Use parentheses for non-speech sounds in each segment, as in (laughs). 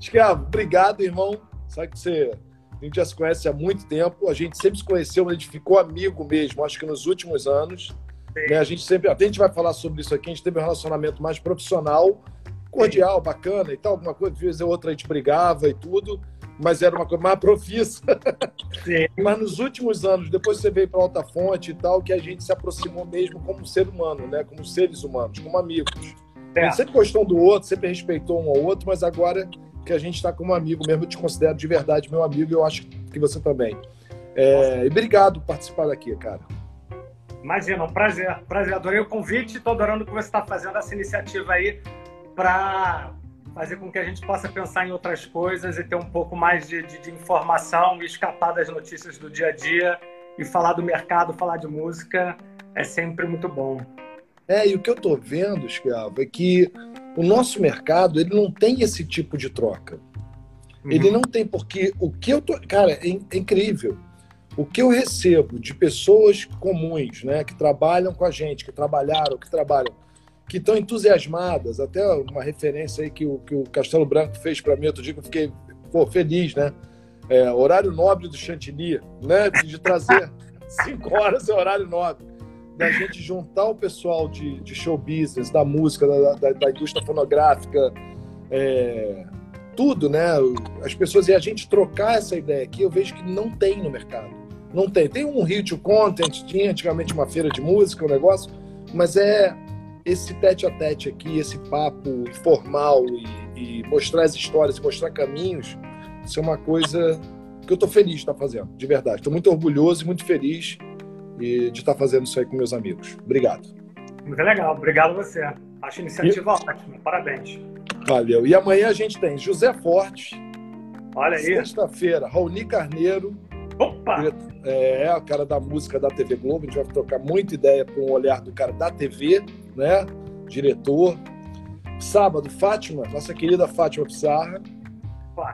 Escravo, obrigado, irmão. Sabe que você. A gente já se conhece há muito tempo, a gente sempre se conheceu, a gente ficou amigo mesmo, acho que nos últimos anos. Né? A gente sempre, até a gente vai falar sobre isso aqui, a gente teve um relacionamento mais profissional, cordial, Sim. bacana e tal, alguma coisa, de vez ou outra a gente brigava e tudo, mas era uma coisa mais profissa. mas nos últimos anos, depois você veio para Alta Fonte e tal, que a gente se aproximou mesmo como ser humano, né? Como seres humanos, como amigos. É. A gente sempre gostou um do outro, sempre respeitou um ao outro, mas agora que a gente está como amigo mesmo, eu te considero de verdade meu amigo e eu acho que você também. É, e obrigado por participar daqui, cara. Imagina, um prazer. Prazer, adorei o convite estou adorando que você está fazendo essa iniciativa aí para fazer com que a gente possa pensar em outras coisas e ter um pouco mais de, de, de, informação e escapar das notícias do dia a dia e falar do mercado, falar de música é sempre muito bom. É, e o que eu estou vendo, Escravo, é que o nosso mercado ele não tem esse tipo de troca. Uhum. Ele não tem, porque o que eu tô. Cara, é, é incrível. O que eu recebo de pessoas comuns, né, que trabalham com a gente, que trabalharam, que trabalham, que estão entusiasmadas, até uma referência aí que o, que o Castelo Branco fez para mim outro dia, que eu fiquei pô, feliz, né? É, horário nobre do Chantilly, né? De trazer (laughs) cinco horas é horário nobre da gente juntar o pessoal de, de show business, da música, da, da, da indústria fonográfica, é, tudo, né? As pessoas e a gente trocar essa ideia aqui, eu vejo que não tem no mercado. Não tem. Tem um Rio to Content, tinha antigamente uma feira de música, um negócio, mas é esse tete a tete aqui, esse papo informal e, e mostrar as histórias, mostrar caminhos, isso é uma coisa que eu estou feliz de estar fazendo, de verdade. Estou muito orgulhoso e muito feliz e de estar fazendo isso aí com meus amigos. Obrigado. Muito legal, obrigado você. Acho a iniciativa e... ótima, parabéns. Valeu. E amanhã a gente tem José Forte. Olha aí. Sexta-feira, Raoni Carneiro. Opa! É, é, o cara da música da TV Globo. A gente vai trocar muita ideia com o olhar do cara da TV, né? Diretor. Sábado, Fátima, nossa querida Fátima Pissarra.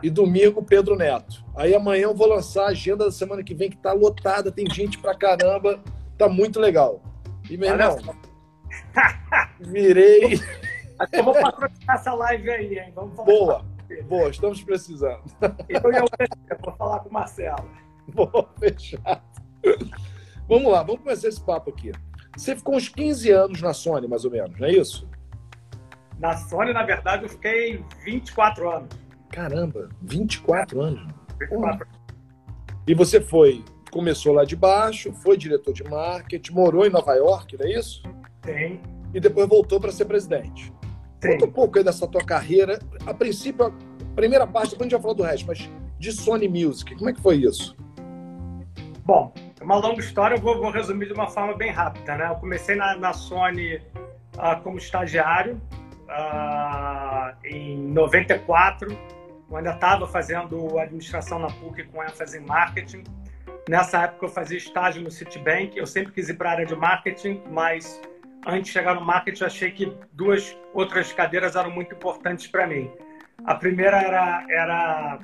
E domingo, Pedro Neto. Aí amanhã eu vou lançar a agenda da semana que vem, que tá lotada, tem gente pra caramba. Tá muito legal. E, meu irmão, (laughs) virei. Eu vou patrocinar essa live aí, hein? Vamos falar boa, boa, estamos precisando. Eu vou falar com o Marcelo. Boa, (laughs) fechado. Vamos lá, vamos começar esse papo aqui. Você ficou uns 15 anos na Sony, mais ou menos, não é isso? Na Sony, na verdade, eu fiquei 24 anos. Caramba, 24 anos. 24. E você foi, começou lá de baixo, foi diretor de marketing, morou em Nova York, não é isso? Sim. E depois voltou para ser presidente. Sim. Conta um pouco aí dessa tua carreira. A princípio, a primeira parte, depois a gente vai falar do resto, mas de Sony Music, como é que foi isso? Bom, é uma longa história, eu vou, vou, resumir de uma forma bem rápida. Né? Eu comecei na, na Sony uh, como estagiário uh, em 94 eu ainda estava fazendo administração na PUC com ênfase em marketing. Nessa época eu fazia estágio no Citibank. Eu sempre quis ir para a área de marketing, mas antes de chegar no marketing eu achei que duas outras cadeiras eram muito importantes para mim. A primeira era, era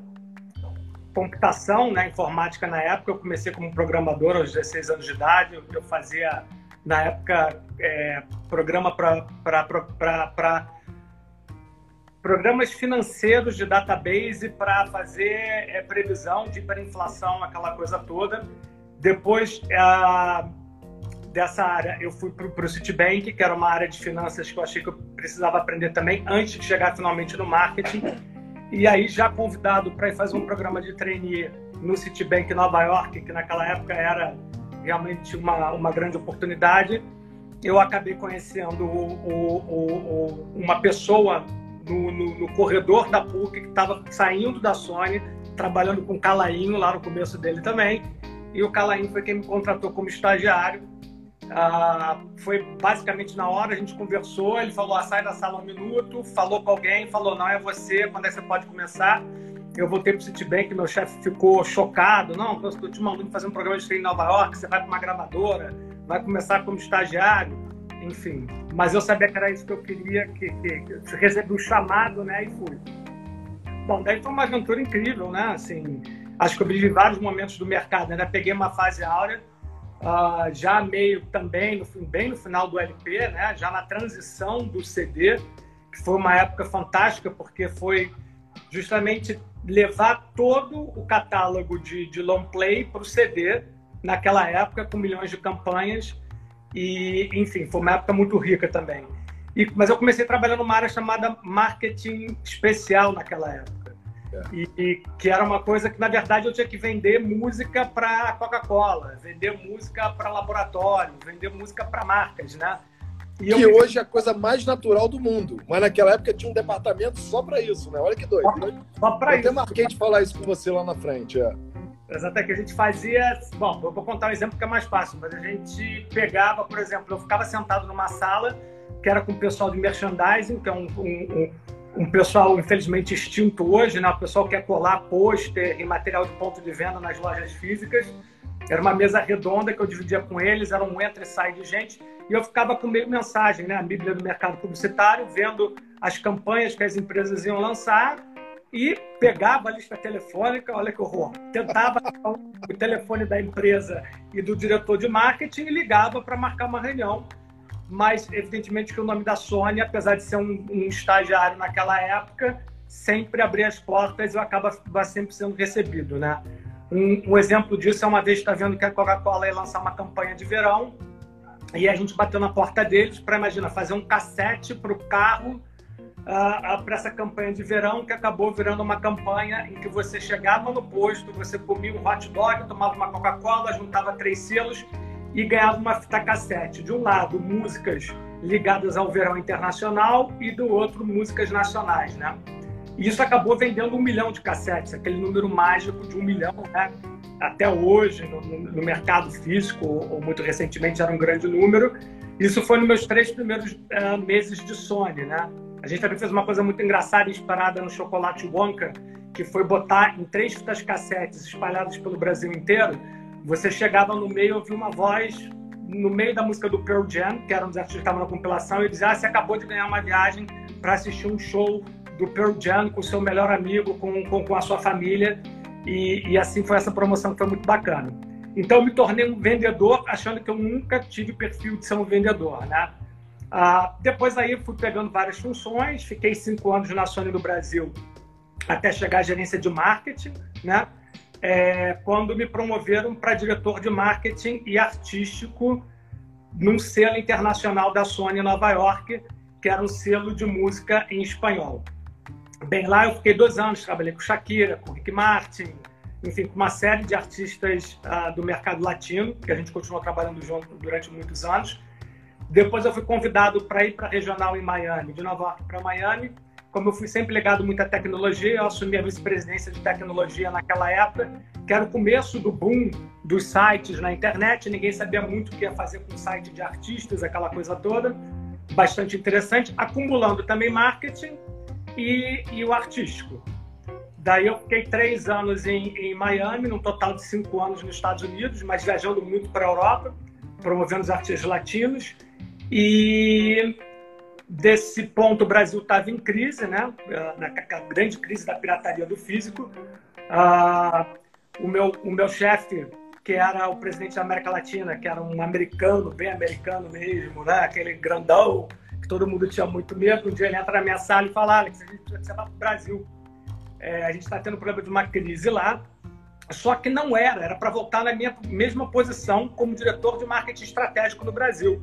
computação, né, informática na época. Eu comecei como programador aos 16 anos de idade. Eu fazia, na época, é, programa para programas financeiros de database para fazer é, previsão de hiperinflação, aquela coisa toda. Depois é, dessa área, eu fui para o Citibank, que era uma área de finanças que eu achei que eu precisava aprender também antes de chegar finalmente no marketing. E aí, já convidado para ir fazer um programa de trainee no Citibank Nova York, que naquela época era realmente uma, uma grande oportunidade, eu acabei conhecendo o, o, o, uma pessoa no, no, no corredor da PUC, que estava saindo da Sony, trabalhando com o Calainho lá no começo dele também. E o Calainho foi quem me contratou como estagiário. Ah, foi basicamente na hora, a gente conversou, ele falou, ah, sai da sala um minuto, falou com alguém, falou, não, é você, quando é que você pode começar? Eu voltei para o Citibank, meu chefe ficou chocado, não, eu tinha um aluno fazendo um programa de treino em Nova York, você vai para uma gravadora, vai começar como estagiário enfim. Mas eu sabia que era isso que eu queria, que, que, que recebi o um chamado, né, e fui. Bom, daí foi uma aventura incrível, né, assim, acho que eu vivi vários momentos do mercado, né, peguei uma fase áurea, uh, já meio também, no, bem no final do LP, né, já na transição do CD, que foi uma época fantástica, porque foi justamente levar todo o catálogo de, de long play para o CD, naquela época, com milhões de campanhas. E, enfim, foi uma época muito rica também. E, mas eu comecei a trabalhar numa área chamada marketing especial naquela época. É. E, e, que era uma coisa que, na verdade, eu tinha que vender música para Coca-Cola, vender música para laboratório, vender música para marcas, né? E que eu... hoje é a coisa mais natural do mundo. Mas naquela época tinha um departamento só para isso, né? Olha que doido. Só, né? só para isso. Eu até marquei de falar isso com você lá na frente. É. Exato, que a gente fazia. Bom, eu vou contar um exemplo que é mais fácil, mas a gente pegava, por exemplo, eu ficava sentado numa sala que era com o pessoal de merchandising, que é um, um, um, um pessoal, infelizmente, extinto hoje, né? O pessoal quer colar pôster e material de ponto de venda nas lojas físicas. Era uma mesa redonda que eu dividia com eles, era um entra e sai de gente, e eu ficava com meio mensagem, né? A Bíblia do mercado publicitário, vendo as campanhas que as empresas iam lançar e pegava a lista telefônica, olha que horror, tentava o telefone da empresa e do diretor de marketing e ligava para marcar uma reunião. Mas, evidentemente, que o nome da Sony, apesar de ser um, um estagiário naquela época, sempre abria as portas e acaba sempre sendo recebido, né? Um, um exemplo disso é uma vez está vendo que a Coca-Cola ia lançar uma campanha de verão e a gente bateu na porta deles para, imagina, fazer um cassete para o carro uh, para essa campanha de verão, que acabou virando uma campanha em que você chegava no posto, você comia um hot dog, tomava uma Coca-Cola, juntava três selos e ganhava uma fita cassete. De um lado, músicas ligadas ao verão internacional e do outro, músicas nacionais, né? E isso acabou vendendo um milhão de cassetes, aquele número mágico de um milhão, né? Até hoje, no, no mercado físico, ou, muito recentemente, era um grande número. Isso foi nos meus três primeiros uh, meses de Sony, né? A gente também fez uma coisa muito engraçada, inspirada no chocolate Wonka, que foi botar em três fitas cassetes espalhadas pelo Brasil inteiro. Você chegava no meio, ouvia uma voz no meio da música do Pearl Jam, que era um dos artistas que estavam na compilação, e dizia: ah, você acabou de ganhar uma viagem para assistir um show do Pearl Jam com seu melhor amigo, com, com, com a sua família. E, e, assim foi essa promoção que foi muito bacana. Então eu me tornei um vendedor, achando que eu nunca tive perfil de ser um vendedor, né? Ah, depois aí fui pegando várias funções, fiquei cinco anos na Sony no Brasil até chegar à gerência de marketing, né? É, quando me promoveram para diretor de marketing e artístico num selo internacional da Sony em Nova York, que era um selo de música em espanhol. Bem, lá eu fiquei dois anos, trabalhei com Shakira, com Rick Martin, enfim, com uma série de artistas uh, do mercado latino, que a gente continuou trabalhando junto durante muitos anos. Depois eu fui convidado para ir para a regional em Miami, de Nova York para Miami. Como eu fui sempre ligado muito à tecnologia, eu assumi a vice-presidência de tecnologia naquela época, que era o começo do boom dos sites na internet. Ninguém sabia muito o que ia fazer com site de artistas, aquela coisa toda. Bastante interessante. Acumulando também marketing e, e o artístico. Daí eu fiquei três anos em, em Miami, num total de cinco anos nos Estados Unidos, mas viajando muito para a Europa, promovendo os artistas latinos. E desse ponto o Brasil estava em crise, né? Na grande crise da pirataria do físico. Ah, o meu, o meu chefe, que era o presidente da América Latina, que era um americano, bem americano mesmo, né? Aquele grandão, todo mundo tinha muito medo. Um dia ele entra na minha sala e fala: Alex, a gente precisa para o Brasil. É, a gente está tendo problema de uma crise lá. Só que não era, era para voltar na minha mesma posição como diretor de marketing estratégico no Brasil.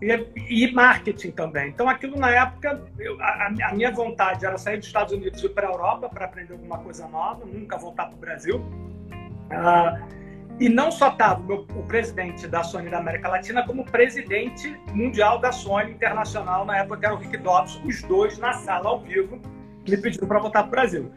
E, e marketing também. Então, aquilo na época, eu, a, a, minha vontade era sair dos Estados Unidos e ir para a Europa para aprender alguma coisa nova, nunca voltar para o Brasil. Uh, e não só estava o, presidente da Sony da América Latina, como o presidente mundial da Sony Internacional, na época era o Rick Dobbs, os dois na sala ao vivo, me pedindo para voltar para o Brasil.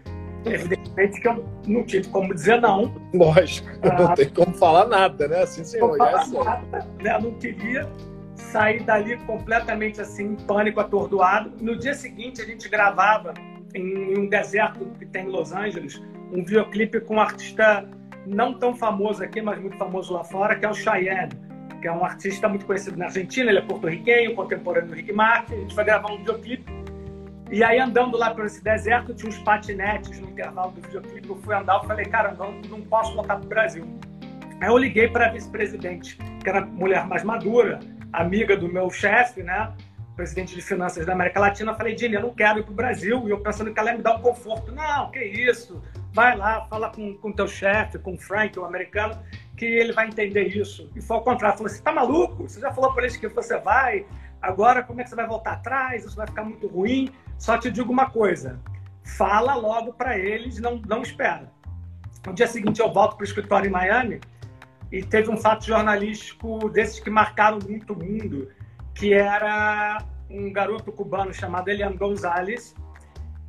Evidentemente que eu não tive como dizer não. Lógico, ah, não tem como falar nada, né? Assim, senhor, não, é nada, né? não queria sair dali completamente assim, em pânico, atordoado. No dia seguinte, a gente gravava em um deserto que tem em Los Angeles um videoclipe com um artista não tão famoso aqui, mas muito famoso lá fora, que é o Cheyenne, que é um artista muito conhecido na Argentina, ele é porto-riquenho, contemporâneo do Rick Martin. A gente foi gravar um videoclipe. E aí, andando lá por esse deserto, tinha uns patinetes no intervalo do videoclipe. Eu fui andar, eu falei, cara, não, não posso voltar para o Brasil. Aí eu liguei para a vice-presidente, que era mulher mais madura, amiga do meu chefe, né? presidente de finanças da América Latina, falei, Dini, eu não quero ir para o Brasil. E eu pensando que ela ia me dar um conforto. Não, que isso, vai lá, fala com o teu chefe, com o Frank, o americano, que ele vai entender isso. E foi ao contrário, falou, você tá maluco? Você já falou para eles que você vai, agora como é que você vai voltar atrás? Isso vai ficar muito ruim. Só te digo uma coisa, fala logo para eles, não, não espera. No dia seguinte eu volto para o escritório em Miami e teve um fato jornalístico desses que marcaram muito o mundo, que era um garoto cubano chamado Elian Gonzalez,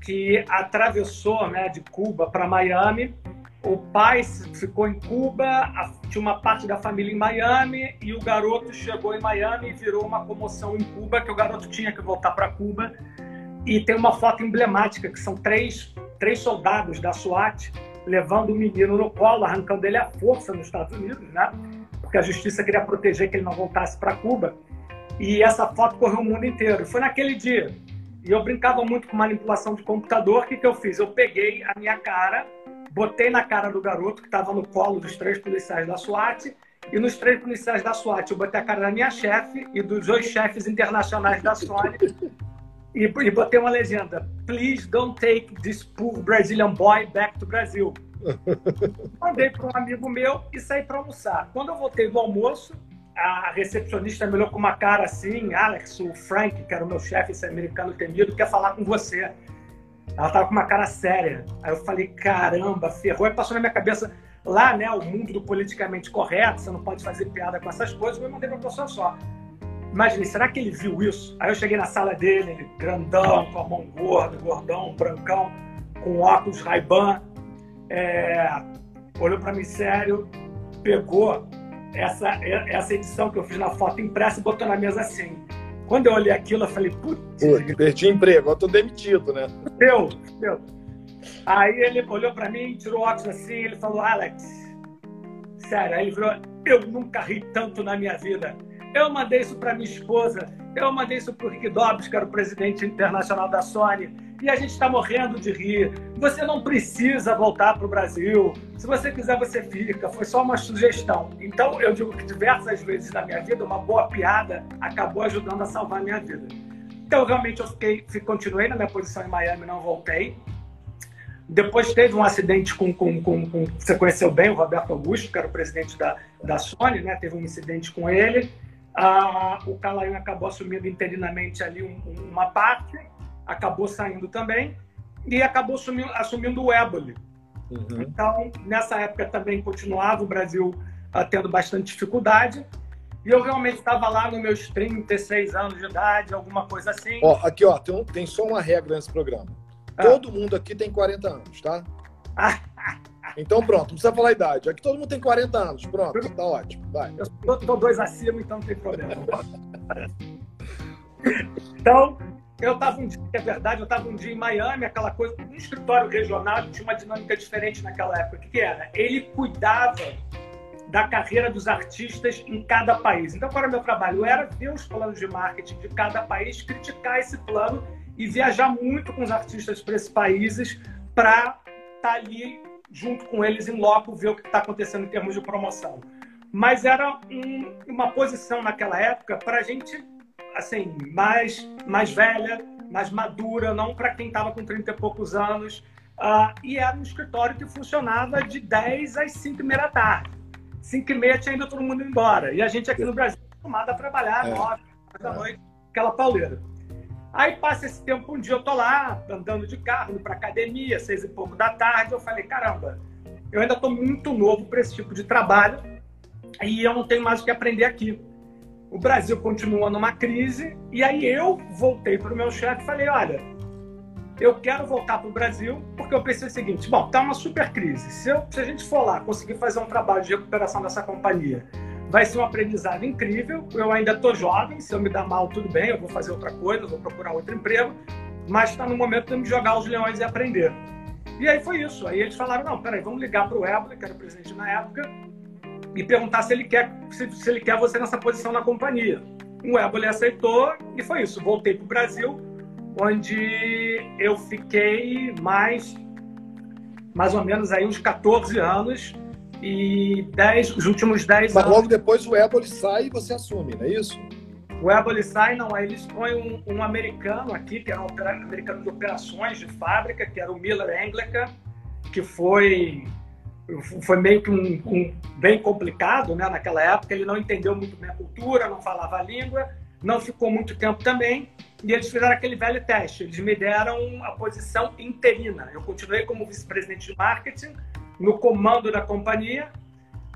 que atravessou né, de Cuba para Miami. O pai ficou em Cuba, tinha uma parte da família em Miami, e o garoto chegou em Miami e virou uma comoção em Cuba, que o garoto tinha que voltar para Cuba. E tem uma foto emblemática, que são três, três soldados da SWAT levando o menino no colo, arrancando ele à força nos Estados Unidos, né? Porque a justiça queria proteger que ele não voltasse para Cuba. E essa foto correu o mundo inteiro. Foi naquele dia. E eu brincava muito com manipulação de computador. O que, que eu fiz? Eu peguei a minha cara, botei na cara do garoto que estava no colo dos três policiais da SWAT. E nos três policiais da SWAT, eu botei a cara da minha chefe e dos dois chefes internacionais da Sony. E, e botei uma legenda: Please don't take this poor Brazilian boy back to Brazil. (laughs) Mandei para um amigo meu e saí para almoçar. Quando eu voltei do almoço, a recepcionista me olhou com uma cara assim, Alex, o Frank, que era o meu chefe, esse americano temido, quer falar com você. Ela tava com uma cara séria. Aí eu falei, caramba, ferrou. Aí passou na minha cabeça, lá, né, o mundo do politicamente correto, você não pode fazer piada com essas coisas, eu mandei pra pessoa só. Imaginei, será que ele viu isso? Aí eu cheguei na sala dele, ele grandão, com a mão gorda, gordão, brancão, com óculos Ray-Ban, é, olhou para mim sério, pegou essa, essa edição que eu fiz na foto impressa e botou na mesa assim. Quando eu olhei aquilo, eu falei, putz. Perdi emprego, eu tô demitido, né? Deu, deu. Aí ele olhou para mim, tirou o óculos assim, ele falou, Alex, sério, aí ele virou, eu nunca ri tanto na minha vida. Eu mandei isso para minha esposa, eu mandei isso para o Rick Dobbs, que era o presidente internacional da Sony e a gente está morrendo de rir. Você não precisa voltar para o Brasil. Se você quiser, você fica. Foi só uma sugestão. Então, eu digo que diversas vezes na minha vida, uma boa piada acabou ajudando a salvar a minha vida. Então, realmente, eu fiquei, continuei na minha posição em Miami, não voltei. Depois teve um acidente com, com, com, com você conheceu bem o Roberto Augusto, que era o presidente da, da Sony, né? Teve um incidente com ele. Ah, o Calain acabou assumindo interinamente ali um, uma parte acabou saindo também e acabou assumindo, assumindo o Éboli. Uhum. Então, nessa época também continuava o Brasil uh, tendo bastante dificuldade. E eu realmente estava lá nos meus 36 anos de idade, alguma coisa assim. Ó, aqui, ó, tem, tem só uma regra nesse programa. Ah. Todo mundo aqui tem 40 anos, tá? (laughs) então pronto, não precisa falar a idade. Aqui todo mundo tem 40 anos. Pronto, tá ótimo. Vai. Eu tô dois acima, então não tem problema. então, eu estava um dia, é verdade, eu estava um dia em Miami, aquela coisa, um escritório regional tinha uma dinâmica diferente naquela época. O que, era? Ele cuidava da carreira dos artistas em cada país. Então, qual era o meu trabalho? Era ver os planos de marketing de cada país, criticar esse plano e viajar muito com os artistas para esses países para estar tá ali junto com eles em loco, ver o que está acontecendo em termos de promoção. Mas era um, uma posição naquela época para a gente assim, mais, mais velha, mais madura, não para quem estava com 30 e poucos anos. Uh, e era um escritório que funcionava de 10 às 5 e meia da tarde. 5 e meia tinha ido todo mundo embora. E a gente aqui no Brasil acostumado a trabalhar é. 9 da noite, aquela pauleira. Aí passa esse tempo, um dia eu tô lá, andando de carro, indo pra academia, seis e pouco da tarde, eu falei, caramba, eu ainda tô muito novo para esse tipo de trabalho e eu não tenho mais o que aprender aqui o Brasil continua numa crise, e aí eu voltei para o meu chefe e falei: olha, eu quero voltar para o Brasil porque eu pensei o seguinte: bom, tá uma super crise. Se, eu, se a gente for lá conseguir fazer um trabalho de recuperação dessa companhia, vai ser um aprendizado incrível. Eu ainda estou jovem, se eu me dar mal, tudo bem, eu vou fazer outra coisa, vou procurar outro emprego, mas está no momento de me jogar os leões e aprender. E aí foi isso. Aí eles falaram: não, peraí, vamos ligar para o Ébola, que era o presidente na época, e perguntar se ele quer se, se ele quer você nessa posição na companhia. O Éboli aceitou e foi isso. Voltei para o Brasil, onde eu fiquei mais mais ou menos aí uns 14 anos e 10, os últimos 10 Mas anos. logo depois o Éboli sai e você assume, não é isso? O Eboli sai, não, aí eles põem um, um americano aqui, que era um americano de operações de fábrica, que era o Miller Anglican, que foi foi meio que um, um, bem complicado né, naquela época. Ele não entendeu muito bem a cultura, não falava a língua, não ficou muito tempo também. E eles fizeram aquele velho teste. Eles me deram a posição interina. Eu continuei como vice-presidente de marketing, no comando da companhia,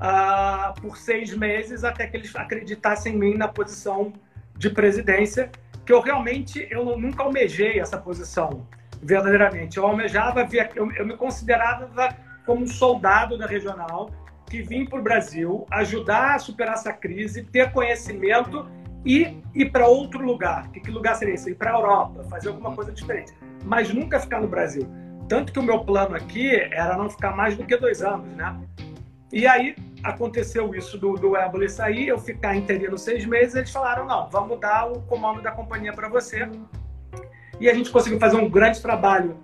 uh, por seis meses, até que eles acreditassem em mim na posição de presidência, que eu realmente eu nunca almejei essa posição, verdadeiramente. Eu almejava, eu, eu me considerava como um soldado da regional que vim para o Brasil ajudar a superar essa crise, ter conhecimento e ir para outro lugar. Que, que lugar seria esse? Ir para a Europa, fazer alguma coisa diferente. Mas nunca ficar no Brasil. Tanto que o meu plano aqui era não ficar mais do que dois anos, né? E aí aconteceu isso do, do Éboli sair, eu ficar interino seis meses, eles falaram, não, vamos dar o comando da companhia para você. E a gente conseguiu fazer um grande trabalho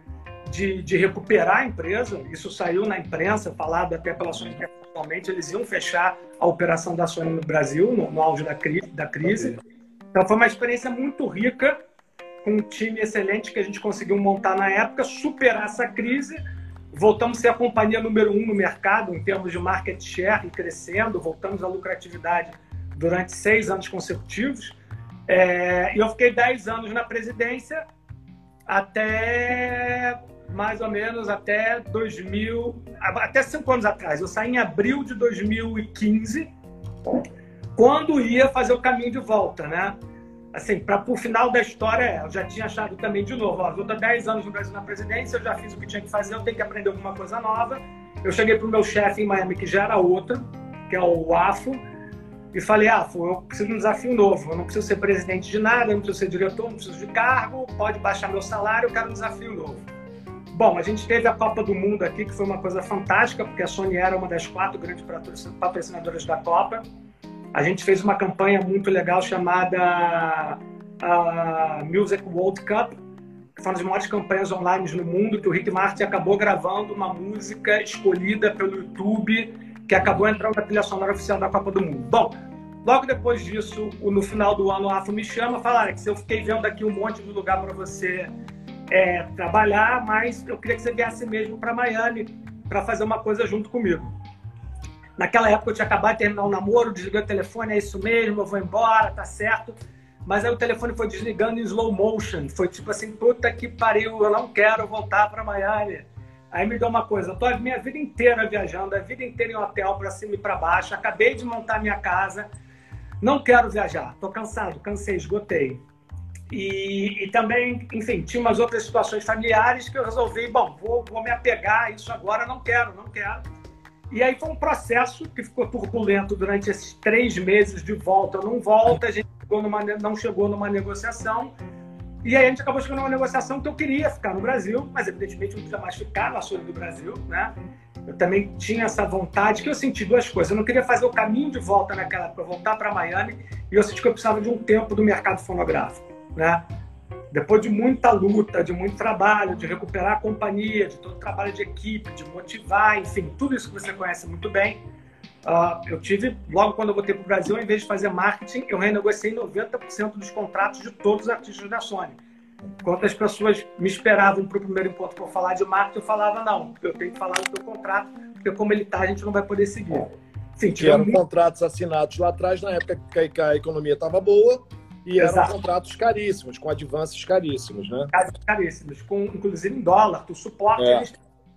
de, de, recuperar a empresa. Isso saiu na imprensa, falado até pela Sony internacionalmente. Eles iam fechar a operação da Sony no Brasil, no, no auge da, cri da crise. Então foi uma experiência muito rica, com um time excelente que a gente conseguiu montar na época, superar essa crise. Voltamos a ser a companhia número um no mercado em termos de market share e crescendo. Voltamos à lucratividade durante seis anos consecutivos. É, e eu fiquei dez anos na presidência até mais ou menos até 2000, até cinco anos atrás. Eu saí em abril de 2015, quando ia fazer o caminho de volta, né? Assim, para o final da história, eu já tinha achado também de novo, ó, eu estou 10 anos no Brasil na presidência, eu já fiz o que tinha que fazer, eu tenho que aprender alguma coisa nova. Eu cheguei para o meu chefe em Miami, que já era outro, que é o AFO, e falei, AFO, eu preciso de um desafio novo, eu não preciso ser presidente de nada, eu não preciso ser diretor, não preciso de cargo, pode baixar meu salário, eu quero um desafio novo. Bom, a gente teve a Copa do Mundo aqui, que foi uma coisa fantástica, porque a Sony era uma das quatro grandes patrocinadoras da Copa. A gente fez uma campanha muito legal chamada uh, Music World Cup, que foi uma das maiores campanhas online no mundo, que o Rick Martin acabou gravando uma música escolhida pelo YouTube, que acabou entrando na trilha sonora oficial da Copa do Mundo. Bom, logo depois disso, no final do ano, o AFO me chama e fala, Alex, eu fiquei vendo aqui um monte de lugar para você é, trabalhar, mas eu queria que você viesse mesmo para Miami para fazer uma coisa junto comigo. Naquela época eu tinha acabado de terminar o um namoro, desliguei o telefone, é isso mesmo, eu vou embora, tá certo. Mas aí o telefone foi desligando em slow motion. Foi tipo assim, puta que pariu, eu não quero voltar para Miami. Aí me deu uma coisa, tô a minha vida inteira viajando, a vida inteira em hotel para cima e para baixo, acabei de montar minha casa, não quero viajar, tô cansado, cansei, esgotei. E, e, também, enfim, tinha umas outras situações familiares que eu resolvi, bom, vou, vou me apegar a isso agora, não quero, não quero. E aí foi um processo que ficou turbulento durante esses três meses de volta, não volta, a gente chegou numa, não chegou numa negociação. E aí a gente acabou chegando numa negociação que eu queria ficar no Brasil, mas evidentemente não podia mais ficar na Sony do Brasil, né? Eu também tinha essa vontade, que eu senti duas coisas. Eu não queria fazer o caminho de volta naquela época, voltar para Miami, e eu senti que eu precisava de um tempo do mercado fonográfico né? Depois de muita luta, de muito trabalho, de recuperar a companhia, de todo o trabalho de equipe, de motivar, enfim, tudo isso que você conhece muito bem, uh, eu tive, logo quando eu voltei para o Brasil, ao invés de fazer marketing, eu renegociei 90% dos contratos de todos os artistas da Sony. Enquanto as pessoas me esperavam para o primeiro encontro para falar de marketing, eu falava, não, eu tenho que falar do teu contrato, porque como ele está, a gente não vai poder seguir. Enfim, Tiveram muito... contratos assinados lá atrás, na época que a economia estava boa, e eram Exato. contratos caríssimos, com advances caríssimos, né? Caríssimos, com, inclusive em dólar. O suporte é. eles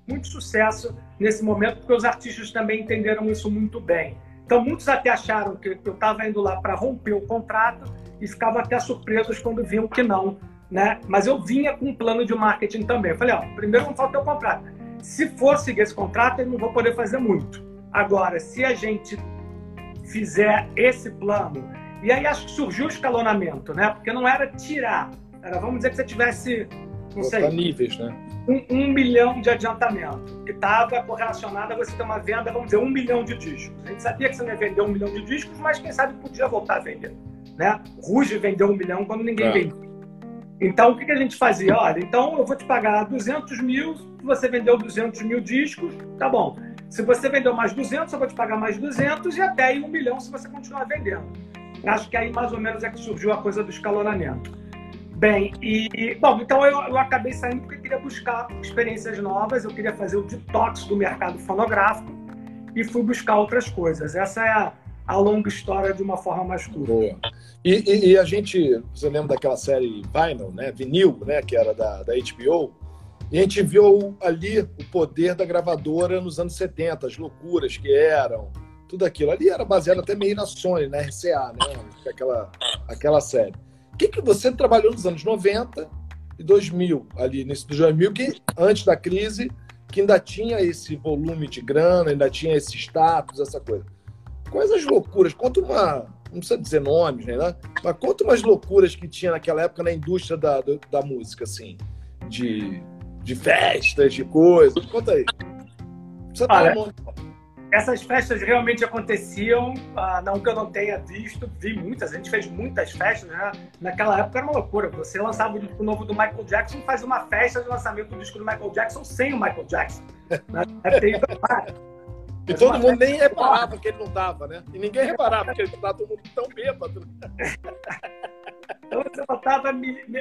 muito sucesso nesse momento, porque os artistas também entenderam isso muito bem. Então, muitos até acharam que eu estava indo lá para romper o contrato e ficavam até surpresos quando viam que não. Né? Mas eu vinha com um plano de marketing também. Eu falei, ó, primeiro vamos fazer o contrato. Se for seguir esse contrato, eu não vou poder fazer muito. Agora, se a gente fizer esse plano e aí acho que surgiu o escalonamento, né? Porque não era tirar, era, vamos dizer que você tivesse, não sei, níveis, né? Um, um, milhão de adiantamento, que estava correlacionado a você ter uma venda, vamos dizer, um milhão de discos. A gente sabia que você não ia vender um milhão de discos, mas quem sabe podia voltar a vender. Né? Ruge vendeu um milhão quando ninguém é. vendia. Então, o que, que a gente fazia? Olha, então eu vou te pagar 200 mil, se você vendeu 200 mil discos, tá bom. Se você vendeu mais 200, eu vou te pagar mais 200 e até um milhão se você continuar vendendo. Acho que aí mais ou menos é que surgiu a coisa do escalonamento. Bem, e bom, então eu, eu acabei saindo porque queria buscar experiências novas, eu queria fazer o detox do mercado fonográfico e fui buscar outras coisas. Essa é a, a longa história de uma forma mais curta. Boa. E, e, e, a gente, você lembra daquela série Vinyl, né? Vinil, né? Que era da, da HBO. E a gente viu ali o poder da gravadora nos anos 70, as loucuras que eram, tudo aquilo. Ali era baseado até meio na Sony, na RCA, né? Aquela, aquela série. O que, que você trabalhou nos anos 90 e 2000, ali, dos 2000, que antes da crise, que ainda tinha esse volume de grana, ainda tinha esse status, essa coisa. Quais as loucuras? Conta uma. Não precisa dizer nomes, né? Mas conta umas loucuras que tinha naquela época na indústria da, da música, assim. De, de festas, de coisas. Conta aí. Precisa Olha, essas festas realmente aconteciam, ah, não que eu não tenha visto, vi muitas, a gente fez muitas festas, né? Naquela época era uma loucura. Você lançava o disco novo do Michael Jackson, faz uma festa de lançamento do disco do Michael Jackson sem o Michael Jackson. Né? É E todo mundo nem reparava que ele não tava, né? E ninguém reparava porque ele estava todo mundo tão bêbado. Então você botava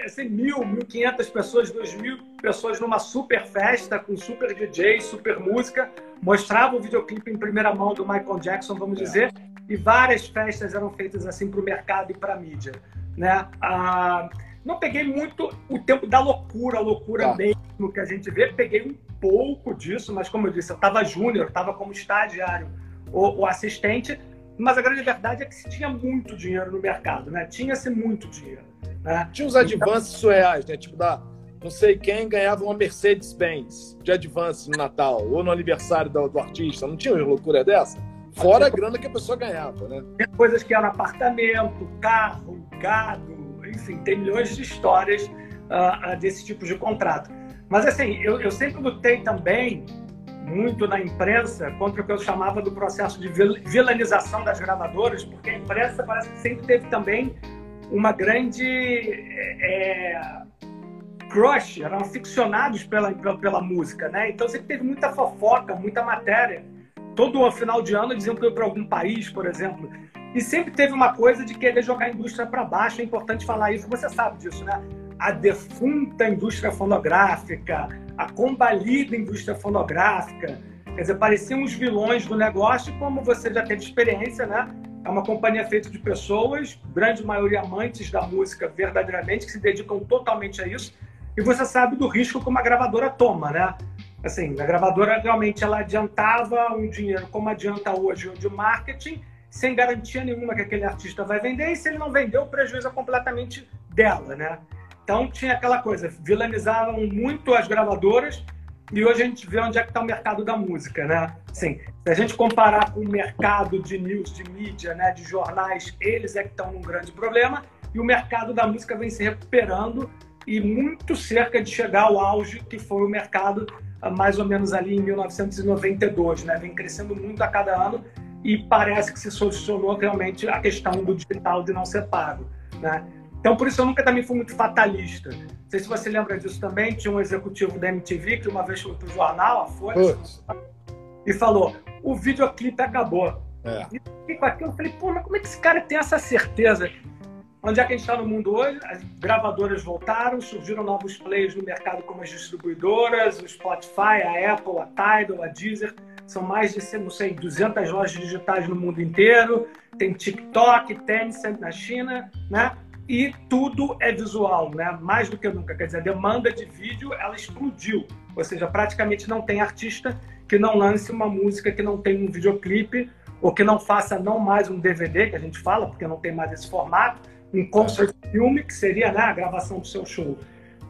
assim, mil, mil quinhentas pessoas, duas mil pessoas numa super festa, com super DJ, super música, mostrava o videoclipe em primeira mão do Michael Jackson, vamos é. dizer, e várias festas eram feitas assim para o mercado e para a mídia. Né? Ah, não peguei muito o tempo da loucura, a loucura tá. mesmo que a gente vê, peguei um pouco disso, mas como eu disse, eu estava júnior, estava como estagiário ou, assistente, mas a grande verdade é que se tinha muito dinheiro no mercado, né? Tinha-se muito dinheiro. Né? Tinha os advances então, surreais, né? Tipo, da, não sei quem ganhava uma Mercedes-Benz de advance no Natal ou no aniversário do, do artista. Não tinha uma loucura dessa? Fora a grana que a pessoa ganhava, né? Tem coisas que eram apartamento, carro, gado, enfim, tem milhões de histórias uh, desse tipo de contrato. Mas assim, eu, eu sempre lutei também muito na imprensa contra o que eu chamava do processo de vilanização das gravadoras, porque a imprensa parece que sempre teve também uma grande é, crush, eram aficionados pela, pela, pela, música, né? Então sempre teve muita fofoca, muita matéria. Todo final de ano diziam que eu ia para algum país, por exemplo. E sempre teve uma coisa de querer jogar a indústria para baixo. É importante falar isso, você sabe disso, né? a defunta indústria fonográfica, a combalida indústria fonográfica. Quer dizer, pareciam os vilões do negócio, como você já teve experiência, né? É uma companhia feita de pessoas, grande maioria amantes da música verdadeiramente, que se dedicam totalmente a isso. E você sabe do risco que uma gravadora toma, né? Assim, a gravadora realmente ela adiantava um dinheiro como adianta hoje de marketing, sem garantia nenhuma que aquele artista vai vender, e se ele não vender, o prejuízo é completamente dela, né? Então tinha aquela coisa, vilanizavam muito as gravadoras e hoje a gente vê onde é que está o mercado da música, né? Sim, se a gente comparar com o mercado de news, de mídia, né, de jornais, eles é que estão num grande problema e o mercado da música vem se recuperando e muito cerca de chegar ao auge que foi o mercado ah, mais ou menos ali em 1992, né? Vem crescendo muito a cada ano e parece que se solucionou realmente a questão do digital de não ser pago, né? Então, por isso eu nunca também fui muito fatalista. Não sei se você lembra disso também. Tinha um executivo da MTV que uma vez foi para o jornal, a Folha, e falou: o videoclipe acabou. É. E com aquilo eu falei: pô, mas como é que esse cara tem essa certeza? Onde é que a gente está no mundo hoje? As gravadoras voltaram, surgiram novos players no mercado, como as distribuidoras, o Spotify, a Apple, a Tidal, a Deezer. São mais de, não sei, 200 lojas digitais no mundo inteiro. Tem TikTok, Tencent na China, né? e tudo é visual, né? Mais do que nunca. Quer dizer, a demanda de vídeo ela explodiu. Ou seja, praticamente não tem artista que não lance uma música que não tem um videoclipe ou que não faça não mais um DVD, que a gente fala, porque não tem mais esse formato, um concert filme, que seria né, a gravação do seu show.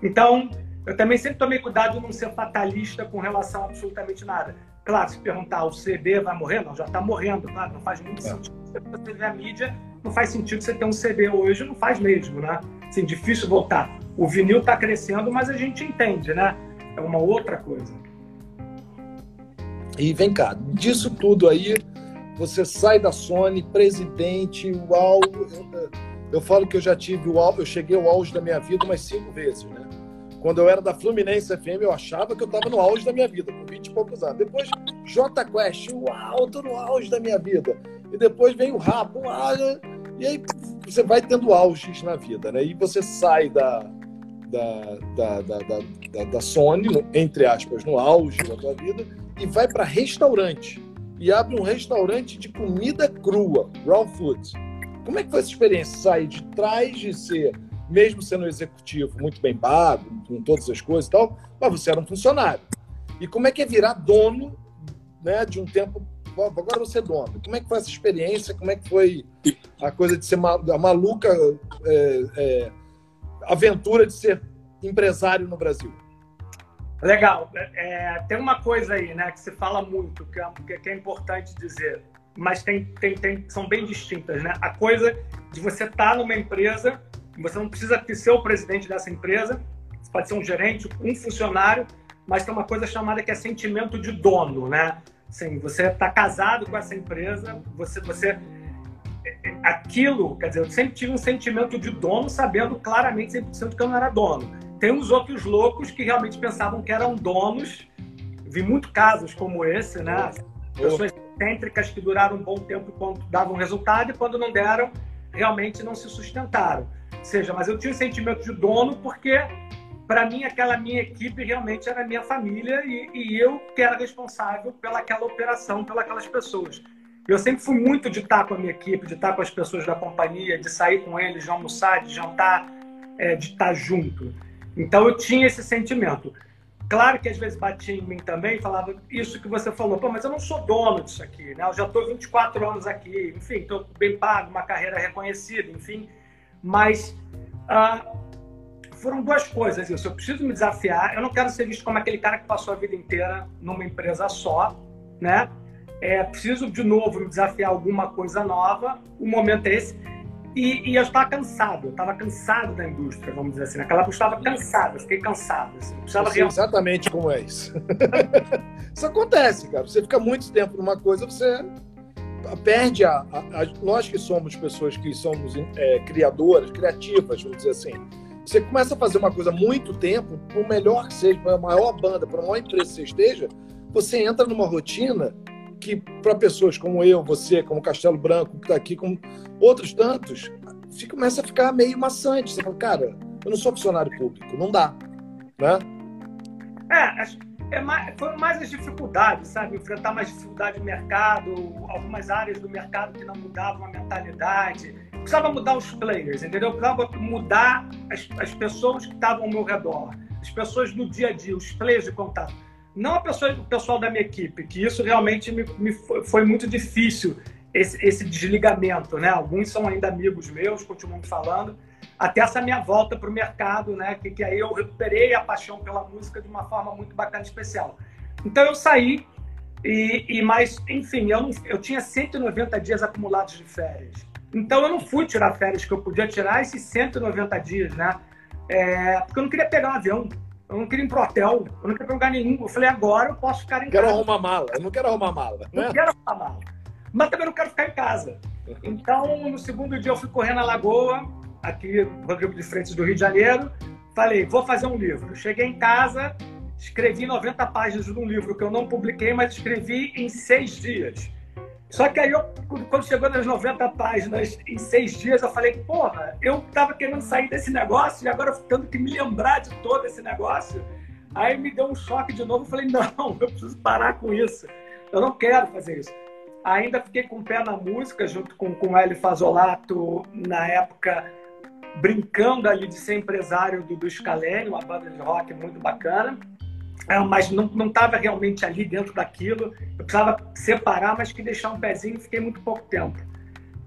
Então, eu também sempre tomei cuidado de não ser fatalista com relação a absolutamente nada. Claro, se perguntar, o CD vai morrer? Não, já está morrendo, claro, não faz muito é. sentido. Você vê a mídia, não faz sentido você ter um CD hoje, não faz mesmo, né? Assim, difícil voltar. O vinil está crescendo, mas a gente entende, né? É uma outra coisa. E vem cá, disso tudo aí, você sai da Sony, presidente, uau. Eu, eu falo que eu já tive o eu cheguei ao auge da minha vida umas cinco vezes, né? Quando eu era da Fluminense FM, eu achava que eu estava no auge da minha vida, com 20 e poucos anos. Depois, J Quest, uau, tô no auge da minha vida. E depois vem o Rap, uau. E aí você vai tendo auges na vida, né? E você sai da, da, da, da, da, da Sony, entre aspas, no auge da tua vida, e vai para restaurante. E abre um restaurante de comida crua, raw food. Como é que foi essa experiência? Sair de trás de ser, mesmo sendo executivo muito bem pago, com todas as coisas e tal, mas você era um funcionário. E como é que é virar dono né, de um tempo agora você é dono. Como é que foi essa experiência? Como é que foi a coisa de ser a maluca é, é, aventura de ser empresário no Brasil? Legal. É, tem uma coisa aí, né, que se fala muito, que é, que é importante dizer, mas tem, tem, tem, são bem distintas, né? A coisa de você estar tá numa empresa, você não precisa ser o presidente dessa empresa, você pode ser um gerente, um funcionário, mas tem uma coisa chamada que é sentimento de dono, né? Sim, você está casado com essa empresa, você, você aquilo, quer dizer, eu sempre tive um sentimento de dono, sabendo claramente 100% que eu não era dono. Tem uns outros loucos que realmente pensavam que eram donos. Vi muitos casos como esse, né? Pessoas excêntricas que duraram um bom tempo quando davam resultado e quando não deram, realmente não se sustentaram. Ou seja, mas eu tinha um sentimento de dono porque para mim, aquela minha equipe realmente era minha família e, e, eu que era responsável pelaquela operação, pelas pessoas. Eu sempre fui muito de estar com a minha equipe, de estar com as pessoas da companhia, de sair com eles, de almoçar, de jantar, é, de estar junto. Então eu tinha esse sentimento. Claro que às vezes batia em mim também, falava isso que você falou, Pô, mas eu não sou dono disso aqui, né? Eu já estou 24 anos aqui, enfim, estou bem pago, uma carreira reconhecida, enfim. Mas uh, foram duas coisas isso. Eu preciso me desafiar. Eu não quero ser visto como aquele cara que passou a vida inteira numa empresa só, né? É, preciso de novo me desafiar alguma coisa nova. O momento é esse. E, e eu estava cansado, eu estava cansado da indústria, vamos dizer assim. Naquela época eu estava cansado, eu fiquei cansado. Assim. Eu sei exatamente como é isso. (laughs) isso acontece, cara. Você fica muito tempo numa coisa, você perde a, a, a, nós que somos pessoas que somos é, criadoras, criativas, vamos dizer assim, você começa a fazer uma coisa muito tempo, por melhor que seja, para a maior banda, para a maior empresa que você esteja, você entra numa rotina que, para pessoas como eu, você, como Castelo Branco, que está aqui, como outros tantos, fica, começa a ficar meio maçante. Você fala, cara, eu não sou funcionário público, não dá. Né? É, é mais, foram mais as dificuldades, sabe? Enfrentar mais dificuldade no mercado, algumas áreas do mercado que não mudavam a mentalidade precisava mudar os players, entendeu? Eu precisava mudar as, as pessoas que estavam ao meu redor, as pessoas do dia a dia, os players de contato. Não a pessoa, o pessoal da minha equipe, que isso realmente me, me foi, muito difícil, esse, esse, desligamento, né? Alguns são ainda amigos meus, continuam falando, até essa minha volta para o mercado, né? Que, que aí eu recuperei a paixão pela música de uma forma muito bacana, especial. Então eu saí e, e mas, enfim, eu, não, eu tinha 190 dias acumulados de férias. Então eu não fui tirar férias que eu podia tirar esses 190 dias, né? É, porque eu não queria pegar um avião, eu não queria ir pro hotel, eu não queria pra lugar nenhum. Eu falei, agora eu posso ficar em quero casa. Quero arrumar mala, eu não quero arrumar mala. Não né? quero arrumar mala. Mas também não quero ficar em casa. Então, no segundo dia, eu fui correndo na Lagoa, aqui no Rodrigo de Frentes do Rio de Janeiro. Falei, vou fazer um livro. Cheguei em casa, escrevi 90 páginas de um livro que eu não publiquei, mas escrevi em seis dias. Só que aí, eu, quando chegou nas 90 páginas, em seis dias, eu falei, porra, eu tava querendo sair desse negócio e agora tendo que me lembrar de todo esse negócio. Aí me deu um choque de novo, eu falei, (laughs) não, eu preciso parar com isso. Eu não quero fazer isso. Ainda fiquei com o pé na música, junto com, com o Hélio Fazolato, na época, brincando ali de ser empresário do, do Scalene, uma banda de rock muito bacana. É, mas não estava realmente ali dentro daquilo. Eu precisava separar, mas que deixar um pezinho, fiquei muito pouco tempo.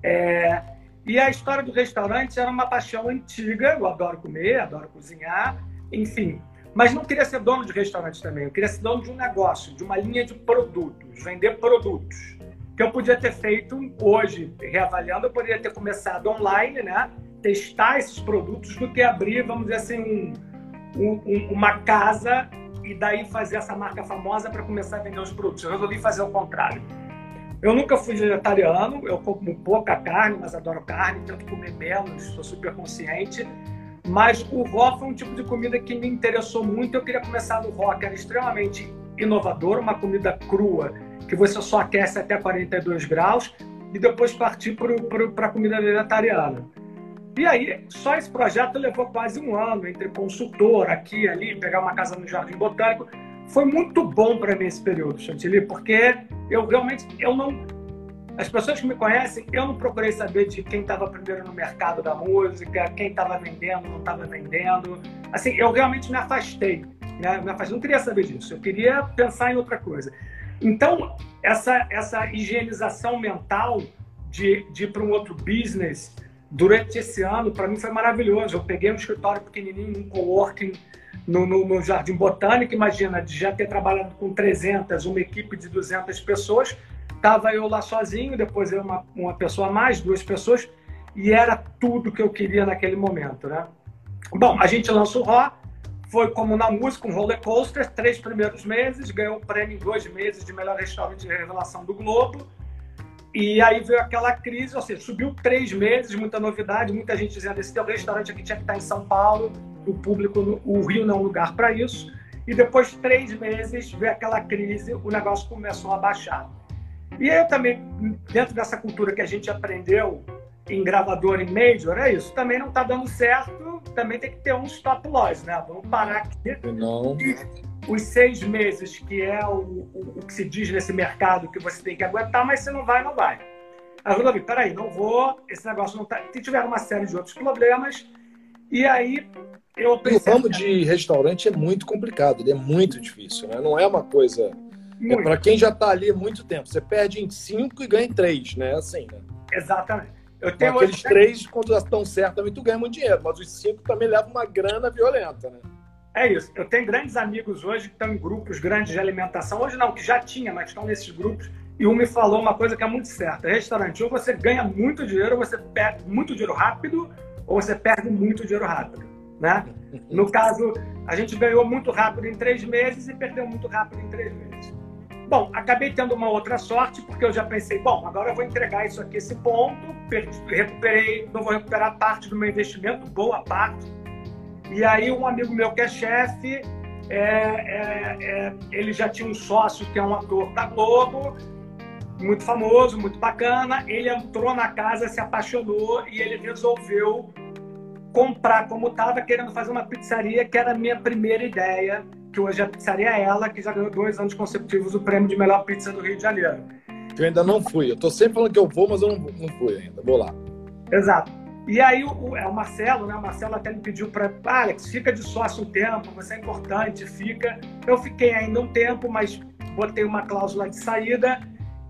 É, e a história do restaurante era uma paixão antiga, eu adoro comer, adoro cozinhar, enfim. Mas não queria ser dono de restaurante também, eu queria ser dono de um negócio, de uma linha de produtos, vender produtos. Que eu podia ter feito hoje, reavaliando, eu poderia ter começado online, né? Testar esses produtos do que abrir, vamos dizer assim, um, um, uma casa e daí fazer essa marca famosa para começar a vender os produtos. Eu resolvi fazer o contrário. Eu nunca fui vegetariano, eu como pouca carne, mas adoro carne, tento comer menos, sou super consciente. Mas o RO foi um tipo de comida que me interessou muito. Eu queria começar no RO, que era extremamente inovador, uma comida crua, que você só aquece até 42 graus. e depois partir para a comida vegetariana. E aí, só esse projeto levou quase um ano entre consultor aqui ali, pegar uma casa no Jardim Botânico. Foi muito bom para mim esse período, Chantilly, porque eu realmente eu não as pessoas que me conhecem, eu não procurei saber de quem estava primeiro no mercado da música, quem estava vendendo, não estava vendendo. Assim, eu realmente me afastei, né? me afastei. Não queria saber disso. Eu queria pensar em outra coisa. Então, essa essa higienização mental de, de ir para um outro business durante esse ano, para mim foi maravilhoso. Eu peguei um escritório pequenininho, um coworking no, no, no Jardim Botânico. Imagina, de já ter trabalhado com 300, uma equipe de 200 pessoas Estava eu lá sozinho, depois eu uma, uma pessoa a mais, duas pessoas, e era tudo que eu queria naquele momento, né? Bom, a gente lançou o Raw, foi como na música, um roller coaster, três primeiros meses, ganhou o prêmio em dois meses de melhor restaurante de revelação do Globo. E aí veio aquela crise, ou seja, subiu três meses, muita novidade, muita gente dizendo esse teu restaurante aqui tinha que estar em São Paulo, o público, o Rio não é um lugar para isso. E depois de três meses veio aquela crise, o negócio começou a baixar. E eu também, dentro dessa cultura que a gente aprendeu em gravador em major, é isso. Também não está dando certo, também tem que ter um stop loss, né? Vamos parar aqui. Não. Os seis meses, que é o, o, o, que se diz nesse mercado que você tem que aguentar, mas se não vai, não vai. Aí eu falei, peraí, não vou, esse negócio não tá. E tiveram uma série de outros problemas, e aí eu pensei. O ramo de restaurante é muito complicado, ele é muito difícil, né? Não é uma coisa é para quem já está ali há muito tempo. Você perde em cinco e ganha em três, né? Assim, né? Exatamente. Eu tenho aqueles hoje... três, quando estão certos, também tu ganha muito dinheiro, mas os cinco também levam uma grana violenta, né? É isso. Eu tenho grandes amigos hoje que estão em grupos grandes de alimentação. Hoje não, que já tinha, mas estão nesses grupos. E um me falou uma coisa que é muito certa. Restaurante, ou você ganha muito dinheiro, ou você perde muito dinheiro rápido, ou você perde muito dinheiro rápido. Né? No caso, a gente ganhou muito rápido em três meses e perdeu muito rápido em três meses. Bom, acabei tendo uma outra sorte, porque eu já pensei, bom, agora eu vou entregar isso aqui, esse ponto, recuperei, não vou recuperar parte do meu investimento, boa parte. E aí um amigo meu que é chefe, é, é, é, ele já tinha um sócio que é um ator da Globo, muito famoso, muito bacana. Ele entrou na casa, se apaixonou e ele resolveu comprar, como estava querendo fazer uma pizzaria, que era a minha primeira ideia que hoje a pizzaria é ela, que já ganhou dois anos consecutivos o prêmio de melhor pizza do Rio de Janeiro. Eu ainda não fui. Eu tô sempre falando que eu vou, mas eu não, não fui ainda. Vou lá. Exato. E aí o, é o Marcelo, né? O Marcelo até me pediu para Alex, fica de sócio um tempo, você é importante, fica. Eu fiquei ainda um tempo, mas botei uma cláusula de saída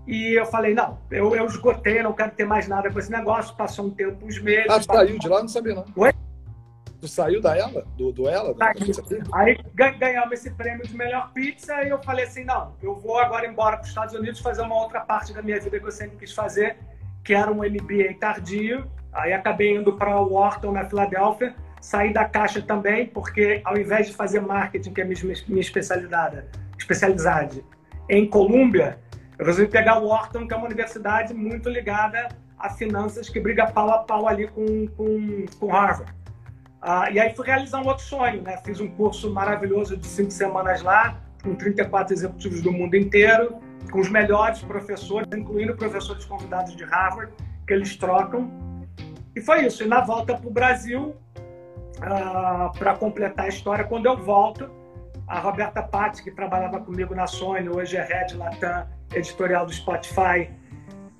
e eu falei, não, eu, eu esgotei, não quero ter mais nada com esse negócio. Passou um tempo, uns meses. Ah, saiu de lá? Não sabia, não. Oi? Tu saiu da ela? Do, do ela? Da Aí ganhamos esse prêmio de melhor pizza e eu falei assim, não, eu vou agora embora para os Estados Unidos fazer uma outra parte da minha vida que eu sempre quis fazer, que era um MBA tardio. Aí acabei indo para o Wharton, na Filadélfia, saí da caixa também, porque ao invés de fazer marketing, que é minha, minha especialidade, especialidade em Colômbia, eu resolvi pegar o Wharton, que é uma universidade muito ligada a finanças, que briga pau a pau ali com, com, com Harvard. Ah, e aí fui realizar um outro sonho, né? Fiz um curso maravilhoso de cinco semanas lá, com 34 executivos do mundo inteiro, com os melhores professores, incluindo professores convidados de Harvard, que eles trocam. E foi isso. E na volta para o Brasil, ah, para completar a história, quando eu volto, a Roberta Patti, que trabalhava comigo na Sony, hoje é Head Latam, editorial do Spotify,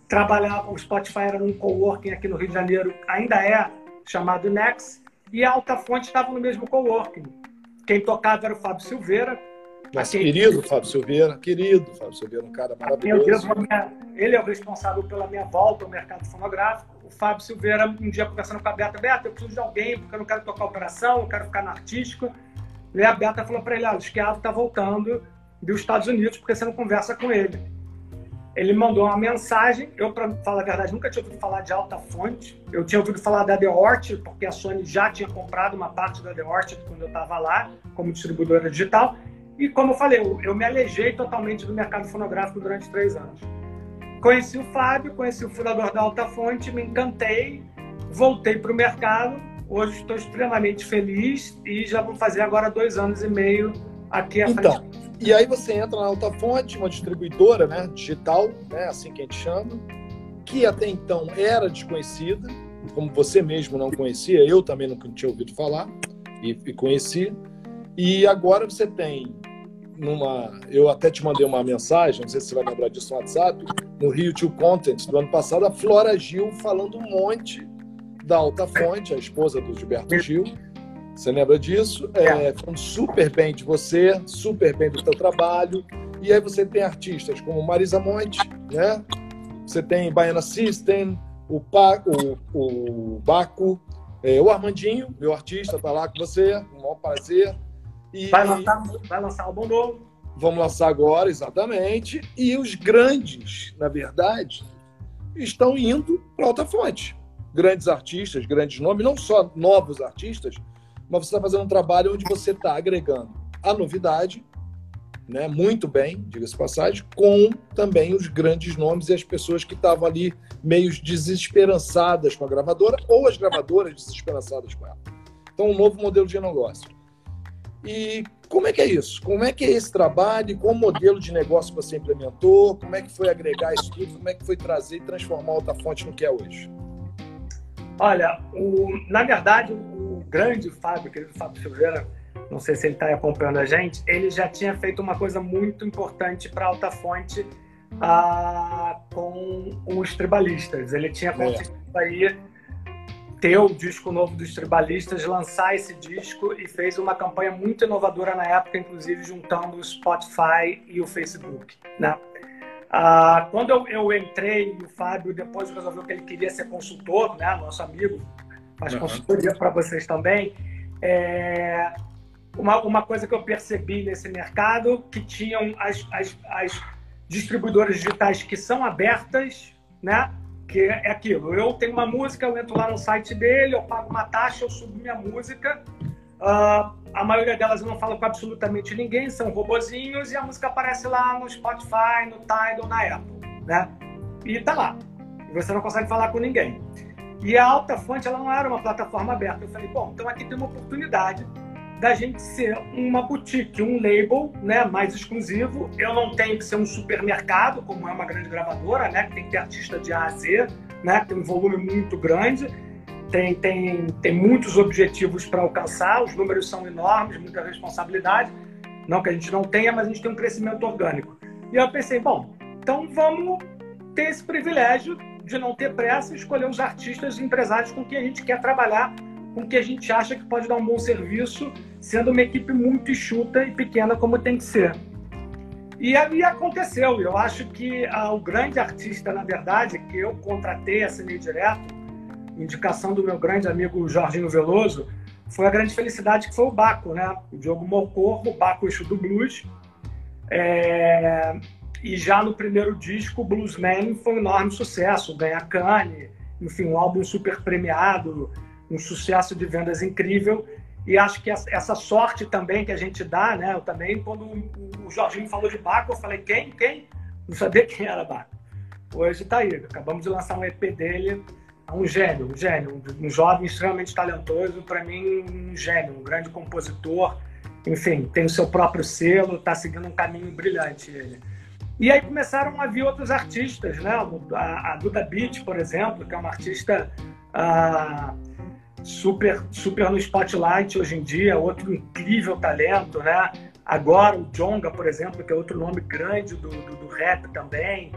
trabalhava, o Spotify era num coworking aqui no Rio de Janeiro, ainda é, chamado Next, e a Alta Fonte estava no mesmo coworking. Quem tocava era o Fábio Silveira. Nosso quem... querido Fábio Silveira, querido Fábio Silveira, um cara maravilhoso. ele é o responsável pela minha volta ao mercado fonográfico. O Fábio Silveira, um dia conversando com a Beta, Beta, eu preciso de alguém, porque eu não quero tocar operação, eu quero ficar no artístico. E a Beta falou para ele, olha, o Esquiavo está voltando dos Estados Unidos, porque você não conversa com ele. Ele mandou uma mensagem. Eu, para falar a verdade, nunca tinha ouvido falar de alta fonte. Eu tinha ouvido falar da The Orchard, porque a Sony já tinha comprado uma parte da The Orchard quando eu estava lá, como distribuidora digital. E, como eu falei, eu, eu me alejei totalmente do mercado fonográfico durante três anos. Conheci o Fábio, conheci o fundador da Alta Fonte, me encantei, voltei para o mercado. Hoje estou extremamente feliz e já vou fazer agora dois anos e meio aqui à então, frente e aí você entra na Alta Fonte, uma distribuidora né, digital, né, assim que a gente chama. que até então era desconhecida, como você mesmo não conhecia, eu também nunca tinha ouvido falar e, e conheci. E agora você tem numa. Eu até te mandei uma mensagem, não sei se você vai lembrar disso no WhatsApp, no Rio to Content do ano passado, a Flora Gil falando um monte da Alta Fonte, a esposa do Gilberto Gil. Você lembra disso? É, falando super bem de você, super bem do teu trabalho. E aí você tem artistas como Marisa Monte, né? Você tem Baiana System, o, pa, o, o Baco, é, o Armandinho, meu artista, tá lá com você, um maior prazer. E vai lançar, vai lançar álbum novo. Vamos lançar agora, exatamente. E os grandes, na verdade, estão indo para Alta Fonte. Grandes artistas, grandes nomes, não só novos artistas, mas você está fazendo um trabalho onde você está agregando a novidade, né, muito bem, diga-se passagem, com também os grandes nomes e as pessoas que estavam ali meio desesperançadas com a gravadora ou as gravadoras desesperançadas com ela. Então, um novo modelo de negócio. E como é que é isso? Como é que é esse trabalho? Qual modelo de negócio você implementou? Como é que foi agregar isso tudo? Como é que foi trazer e transformar a Alta Fonte no que é hoje? Olha, o, na verdade, o grande Fábio, querido Fábio Silveira, não sei se ele está acompanhando a gente, ele já tinha feito uma coisa muito importante para Alta Fonte ah, com os tribalistas. Ele tinha é. conseguido é. aí ter o disco novo dos tribalistas, lançar esse disco e fez uma campanha muito inovadora na época, inclusive juntando o Spotify e o Facebook, né? Ah, quando eu, eu, entrei, o Fábio depois resolveu que ele queria ser consultor, né? Nosso amigo, faz uhum. consultoria para vocês também. É, uma, uma coisa que eu percebi nesse mercado que tinham as, as, as distribuidoras digitais que são abertas, né? Que é aquilo. Eu tenho uma música, eu entro lá no site dele, eu pago uma taxa, eu subo minha música. Uh, a maioria delas eu não falo com absolutamente ninguém, são robozinhos e a música aparece lá no Spotify, no Tidal, na Apple, né? E tá lá. E você não consegue falar com ninguém. E a Alta Fonte, ela não era uma plataforma aberta. Eu falei, bom, então aqui tem uma oportunidade da gente ser uma boutique, um label né, mais exclusivo. Eu não tenho que ser um supermercado, como é uma grande gravadora, né, que tem que ter artista de A a Z, né, tem um volume muito grande, tem, tem, tem muitos objetivos para alcançar, os números são enormes, muita responsabilidade. Não que a gente não tenha, mas a gente tem um crescimento orgânico. E eu pensei, bom, então vamos ter esse privilégio de não ter pressa e escolher os artistas e empresários com quem a gente quer trabalhar com que a gente acha que pode dar um bom serviço, sendo uma equipe muito enxuta e pequena como tem que ser. E aí aconteceu. Eu acho que ah, o grande artista, na verdade, que eu contratei, assinei direto, indicação do meu grande amigo Jorginho Veloso, foi a grande felicidade que foi o Baco, né? O Diogo Mocorro, o Baco eixo do blues. É... E já no primeiro disco, o Bluesman foi um enorme sucesso, ganha Cane, enfim, um álbum super premiado, um sucesso de vendas incrível. E acho que essa sorte também que a gente dá, né? Eu também, quando o Jorginho falou de Baco, eu falei, quem? Quem? Não sabia quem era Baco. Hoje está aí. Acabamos de lançar um EP dele. É um gênio, um gênio. Um jovem extremamente talentoso. Para mim, um gênio, um grande compositor. Enfim, tem o seu próprio selo, está seguindo um caminho brilhante ele. E aí começaram a vir outros artistas, né? A, a Duda Beat, por exemplo, que é uma artista... Uh, super, super no spotlight hoje em dia, outro incrível talento, né? Agora o Jonga, por exemplo, que é outro nome grande do, do, do rap também.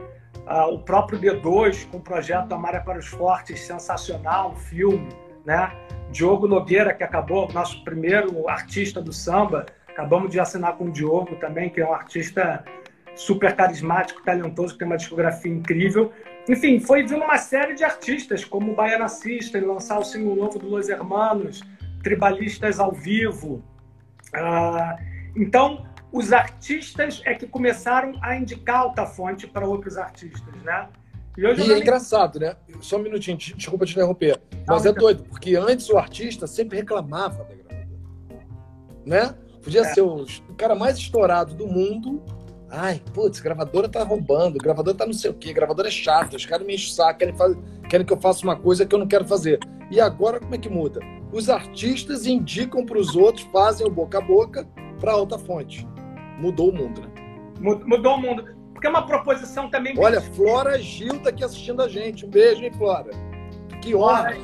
Uh, o próprio D2 com o projeto Amária para os Fortes, sensacional, um filme, né? Diogo Nogueira, que acabou, nosso primeiro artista do samba, acabamos de assinar com o Diogo também, que é um artista super carismático, talentoso, que tem uma discografia incrível. Enfim, foi vindo uma série de artistas, como o Baiana System, lançar o single novo do Los Hermanos, Tribalistas ao vivo. Ah, então, os artistas é que começaram a indicar Altafonte para outros artistas, né? E, e é engraçado, né? Só um minutinho, desculpa te interromper. Mas Não, é doido, porque antes o artista sempre reclamava da gravadora. Né? Podia é. ser o cara mais estourado do mundo, Ai, putz, gravadora tá roubando, gravadora tá não sei o quê, gravadora é chata, os caras me enchem o saco, querem, querem que eu faça uma coisa que eu não quero fazer. E agora como é que muda? Os artistas indicam para os outros, fazem o boca a boca para alta fonte. Mudou o mundo, né? Mudou o mundo. porque é uma proposição também. Olha, Flora Gil tá aqui assistindo a gente. Um beijo, hein, Flora? Que honra.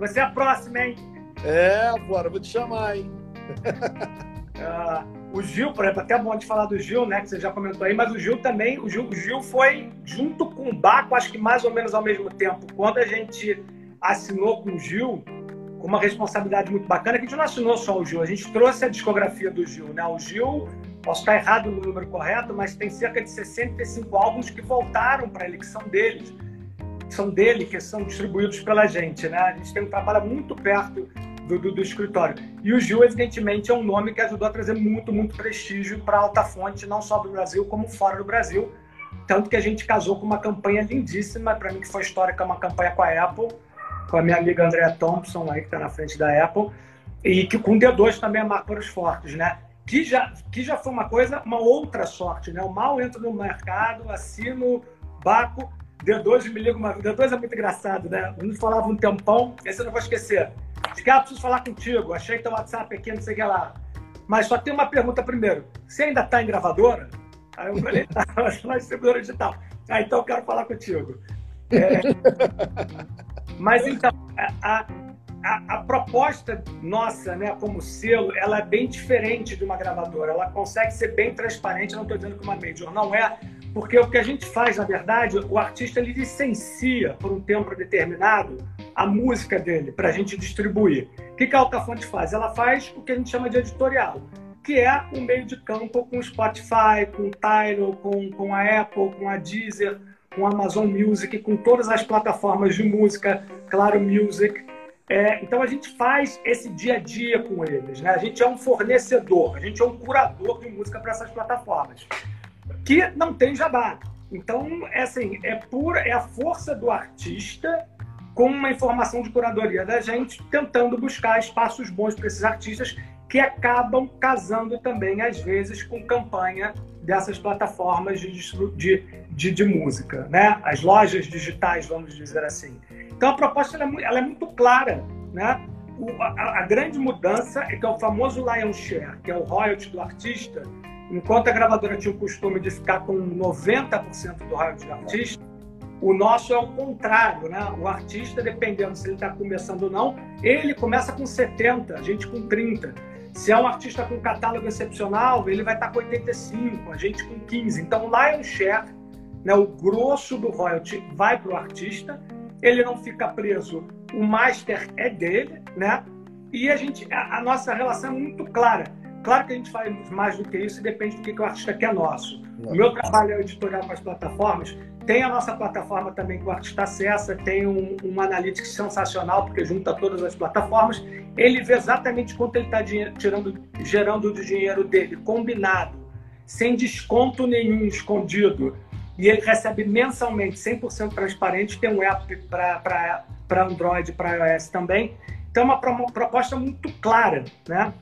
Você é a próxima, hein? É, Flora, vou te chamar, hein? uh, (laughs) o Gil, por exemplo, até é bom de falar do Gil, né? Que você já comentou aí, mas o Gil também, o Gil, o Gil foi junto com o Baco, acho que mais ou menos ao mesmo tempo. Quando a gente assinou com o Gil, com uma responsabilidade muito bacana, que a gente não assinou só o Gil, a gente trouxe a discografia do Gil, né? O Gil, posso estar errado no número correto, mas tem cerca de 65 álbuns que voltaram para ele, que são deles, são dele, que são distribuídos pela gente, né? A gente tem um trabalho muito perto do, do, do, escritório. E o Gil, evidentemente, é um nome que ajudou a trazer muito, muito prestígio para Alta Fonte, não só do Brasil, como fora do Brasil. Tanto que a gente casou com uma campanha lindíssima, para mim que foi histórica, uma campanha com a Apple, com a minha amiga Andrea Thompson, aí, que está na frente da Apple, e que com D2 também é marca para os fortes, né? Que já, que já foi uma coisa, uma outra sorte, né? O mal entra no mercado, assino, Baco, D2 me liga uma D2 é muito engraçado, né? Gente falava um tempão, esse eu não vou esquecer. Cara, preciso falar contigo. Achei teu WhatsApp aqui, não sei o que lá. Mas só tem uma pergunta primeiro. Você ainda está em gravadora? Aí eu falei, (laughs) tá, na distribuidora digital. Ah, então eu quero falar contigo. É... (laughs) Mas então, a, a, a, proposta nossa, né, como selo, ela é bem diferente de uma gravadora. Ela consegue ser bem transparente. Eu não estou dizendo que uma major não é, porque o que a gente faz, na verdade, o artista ele licencia por um tempo determinado a música dele para a gente distribuir. O que a Altafonte faz? Ela faz o que a gente chama de editorial, que é um meio de campo com o Spotify, com o Tidal, com, com a Apple, com a Deezer, com a Amazon Music, com todas as plataformas de música, Claro Music. É, então a gente faz esse dia a dia com eles. Né? A gente é um fornecedor, a gente é um curador de música para essas plataformas, que não tem jabá. Então, é assim, é pura, é a força do artista com uma informação de curadoria da gente, tentando buscar espaços bons para esses artistas que acabam casando também, às vezes, com campanha dessas plataformas de, de, de, de música, né? As lojas digitais, vamos dizer assim. Então, a proposta ela é, ela é muito clara, né? O, a, a, grande mudança é que é o famoso lion share, que é o royalty do artista, enquanto a gravadora tinha o costume de ficar com 90% do royalty do artista, o nosso é o contrário, né? O artista, dependendo se ele está começando ou não, ele começa com 70, a gente com 30. Se é um artista com catálogo excepcional, ele vai estar tá com 85, a gente com 15. Então, o Lion Share, né, o grosso do royalty, vai para o artista, ele não fica preso, o master é dele, né? E a, gente, a, a nossa relação é muito clara. Claro que a gente faz mais do que isso depende do que, que o artista quer nosso. O meu trabalho é editorial com as plataformas, tem a nossa plataforma também que o artista acessa, tem um, um analytics sensacional, porque junta todas as plataformas. Ele vê exatamente quanto ele está gerando do dinheiro dele, combinado, sem desconto nenhum escondido. E ele recebe mensalmente, 100% transparente, tem um app para Android, para iOS também. Então, é uma, uma proposta muito clara. Né?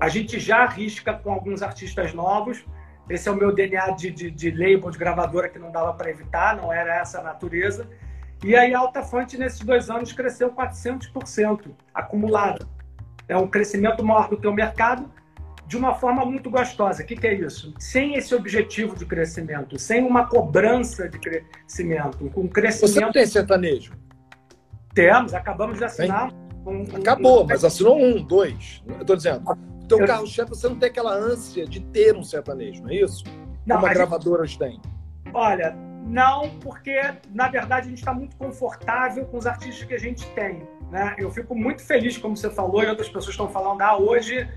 A gente já arrisca com alguns artistas novos, esse é o meu DNA de, de, de label, de gravadora que não dava para evitar, não era essa a natureza. E aí a Alta Fonte, nesses dois anos, cresceu 400% acumulado. É um crescimento maior do que o mercado, de uma forma muito gostosa. O que, que, é isso? Sem esse objetivo de crescimento, sem uma cobrança de crescimento, com crescimento. Você não tem sertanejo? Temos, acabamos de assinar. Um, Acabou, um... mas assinou um, dois. Eu estou dizendo teu eu... carro-chefe, você não tem aquela ânsia de ter um sertanejo, não é isso? Não, Como a gravadora gente... tem. Olha, não, porque na verdade a gente está muito confortável com os artistas que a gente tem. Né? Eu fico muito feliz, como você falou, e outras pessoas estão falando, ah, hoje,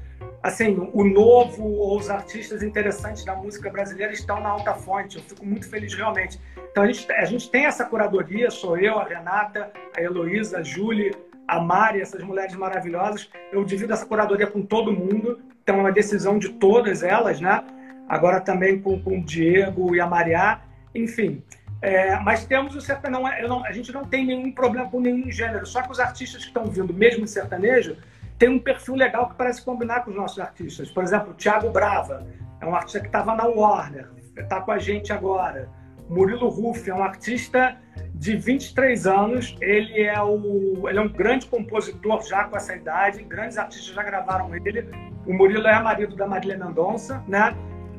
assim, o novo ou os artistas interessantes da música brasileira estão na alta fonte. Eu fico muito feliz realmente. Então a gente, a gente tem essa curadoria, sou eu, a Renata, a Heloísa, a Júlia, a Mari, essas mulheres maravilhosas. Eu divido essa curadoria com todo mundo, então é uma decisão de todas elas, né? Agora também com, com o Diego e a Mariá, enfim. É, mas temos o sertanejo, não, não, a gente não tem nenhum problema com nenhum gênero, só que os artistas que estão vindo, mesmo em sertanejo, tem um perfil legal que parece combinar com os nossos artistas. Por exemplo, o Thiago Brava, é um artista que estava na Warner, está com a gente agora. Murilo Ruff é um artista de 23 anos. Ele é, o, ele é um grande compositor já com essa idade. Grandes artistas já gravaram ele. O Murilo é marido da Marília Mendonça, né?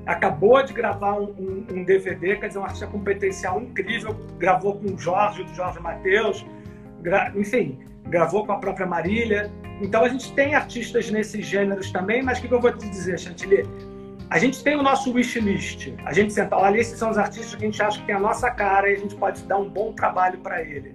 acabou de gravar um, um, um, DVD, quer dizer, um artista com potencial incrível, gravou com o Jorge, do Jorge Matheus, gra... enfim, gravou com a própria Marília. Então a gente tem artistas nesses gêneros também, mas o que, eu vou te dizer, Chantilly? A gente tem o nosso wishlist. A gente senta, olha, esses são os artistas que a gente acha que tem a nossa cara e a gente pode dar um bom trabalho para ele.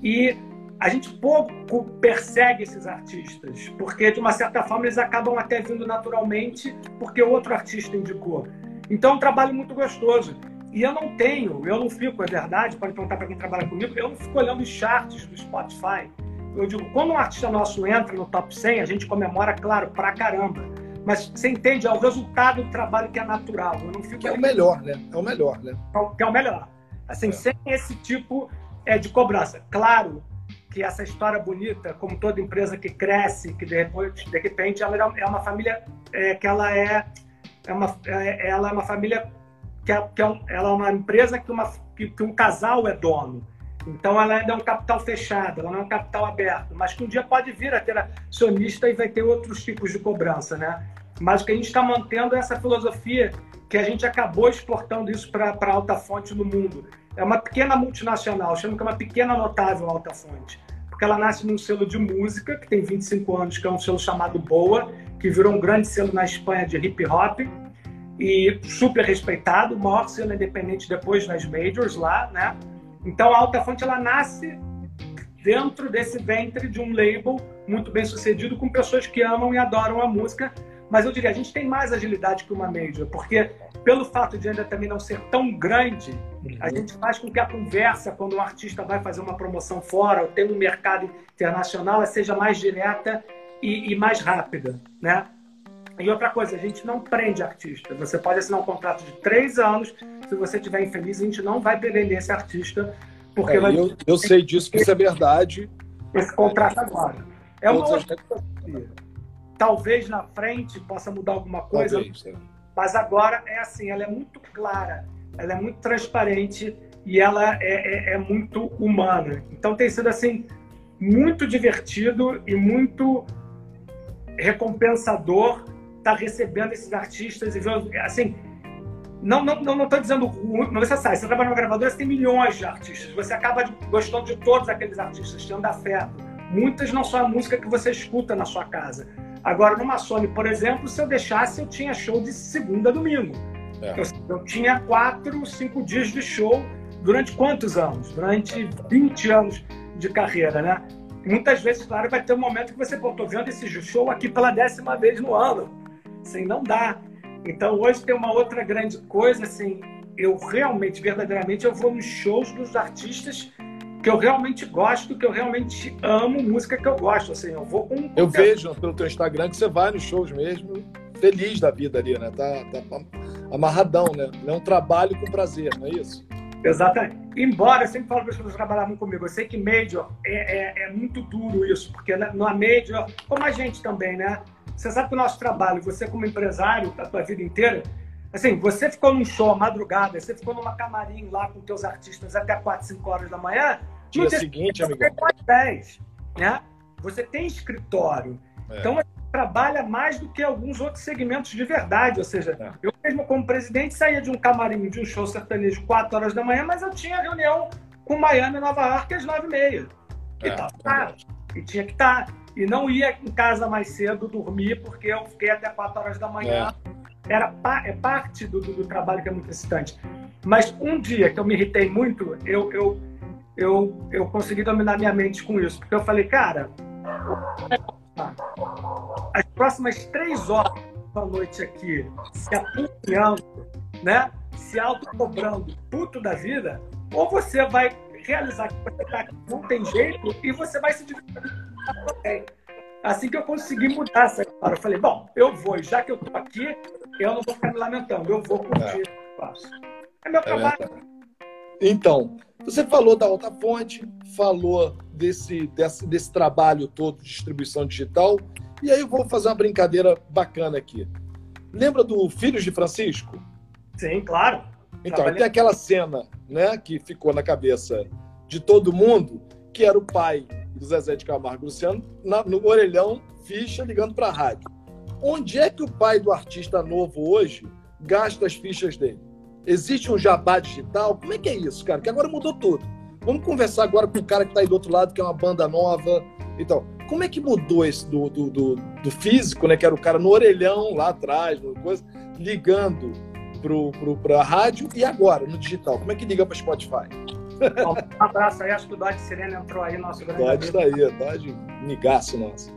E a gente pouco persegue esses artistas, porque de uma certa forma eles acabam até vindo naturalmente porque outro artista indicou. Então é um trabalho muito gostoso. E eu não tenho, eu não fico, é verdade, pode perguntar para quem trabalha comigo, eu não fico olhando os charts do Spotify. Eu digo, quando um artista nosso entra no top 100, a gente comemora, claro, pra caramba. Mas você entende, é o resultado do trabalho que é natural. Eu não fico que é o melhor, né? É o melhor, né? Que é o melhor. Assim, é. sem esse tipo é, de cobrança. Claro, que essa história bonita, como toda empresa que cresce, que de repente, de repente ela é uma família é, que ela é, é uma, é, ela é uma família que, é, que é um, ela é uma empresa que, uma, que, que um casal é dono. Então ela ainda é um capital fechado, ela não é um capital aberto, mas que um dia pode vir a ter acionista e vai ter outros tipos de cobrança, né? Mas o que a gente está mantendo é essa filosofia que a gente acabou exportando isso para alta fonte no mundo. É uma pequena multinacional, chama que é uma pequena notável alta fonte porque ela nasce num selo de música, que tem 25 anos, que é um selo chamado Boa, que virou um grande selo na Espanha de hip hop e super respeitado, o maior selo independente depois nas majors lá, né? Então a Alta Fonte ela nasce dentro desse ventre de um label muito bem sucedido com pessoas que amam e adoram a música, mas eu diria, a gente tem mais agilidade que uma major, porque pelo fato de ainda também não ser tão grande, a gente faz com que a conversa, quando um artista vai fazer uma promoção fora ou tem um mercado internacional, seja mais direta e, e mais rápida, né? E outra coisa, a gente não prende artista. Você pode assinar um contrato de três anos. Se você estiver infeliz, a gente não vai prender esse artista. Porque é, vai... eu, eu sei disso, que isso é verdade. Esse contrato agora. É uma outra Talvez na frente possa mudar alguma coisa. Talvez, é. Mas agora é assim, ela é muito clara ela é muito transparente e ela é, é, é muito humana. Então tem sido assim muito divertido e muito recompensador estar tá recebendo esses artistas e ver, assim, não não não estou dizendo não necessário. Você trabalha numa gravadora, você tem milhões de artistas. Você acaba gostando de todos aqueles artistas, tendo afeto. Muitas não são a música que você escuta na sua casa. Agora, numa Sony, por exemplo, se eu deixasse, eu tinha show de segunda a domingo. É. Eu, eu, tinha quatro, cinco dias de show durante quantos anos? Durante 20 anos de carreira, né? muitas vezes, claro, vai ter um momento que você, pô, tô vendo esse show aqui pela décima vez no ano. Assim, não dá. Então, hoje tem uma outra grande coisa, assim, eu realmente, verdadeiramente, eu vou nos shows dos artistas que eu realmente gosto, que eu realmente amo música que eu gosto, assim, eu vou com... Eu vejo pelo teu Instagram que você vai nos shows mesmo, feliz da vida ali, né? Tá, tá amarradão, né? É um trabalho com prazer, não é isso? Exatamente. Embora, eu sempre falo para as pessoas que trabalhavam comigo, eu sei que Major é, é, é muito duro isso, porque na Major, como a gente também, né? Você sabe que o nosso trabalho, você como empresário, a tua vida inteira, assim, você ficou num show à madrugada, você ficou numa camarim lá com teus artistas até 4, 5 horas da manhã, dia seguinte, amigão. 10, né? Você tem escritório. É. Então, trabalha mais do que alguns outros segmentos de verdade. Ou seja, é. eu mesmo como presidente saía de um camarim, de um show sertanejo 4 horas da manhã, mas eu tinha reunião com Miami e Nova York às 9 e meia. E, é, e tinha que estar. Tá. E não ia em casa mais cedo dormir, porque eu fiquei até 4 horas da manhã. É. Era é parte do, do, do, trabalho que é muito excitante. Mas um dia que eu me irritei muito, eu, eu, eu, eu consegui dominar minha mente com isso. Porque eu falei, cara, as próximas três horas da noite aqui, se apunhando, né? se autocobrando, puto da vida, ou você vai realizar que você tá aqui, não tem jeito, e você vai se divertir. Assim que eu consegui mudar essa história, eu falei, bom, eu vou, já que eu tô aqui, eu não vou ficar me lamentando, eu vou curtir é. o É meu é trabalho. Então, você falou da Alta Fonte, falou desse, desse, desse trabalho todo de distribuição digital, e aí eu vou fazer uma brincadeira bacana aqui. Lembra do Filhos de Francisco? Sim, claro. Então, Trabalhei... tem aquela cena né, que ficou na cabeça de todo mundo, que era o pai do Zezé de Camargo Luciano na, no orelhão, ficha, ligando para a rádio. Onde é que o pai do artista novo hoje gasta as fichas dele? Existe um jabá digital? Como é que é isso, cara? Que agora mudou tudo. Vamos conversar agora com o cara que está aí do outro lado, que é uma banda nova. Então, como é que mudou esse do, do, do, do físico, né? Que era o cara no orelhão lá atrás, coisa, ligando pro, pro, pra rádio e agora, no digital? Como é que liga para Spotify? Bom, um abraço aí, acho que o Dodge Sirene entrou aí, nosso grande Dodge está aí, Dodge migaço nosso.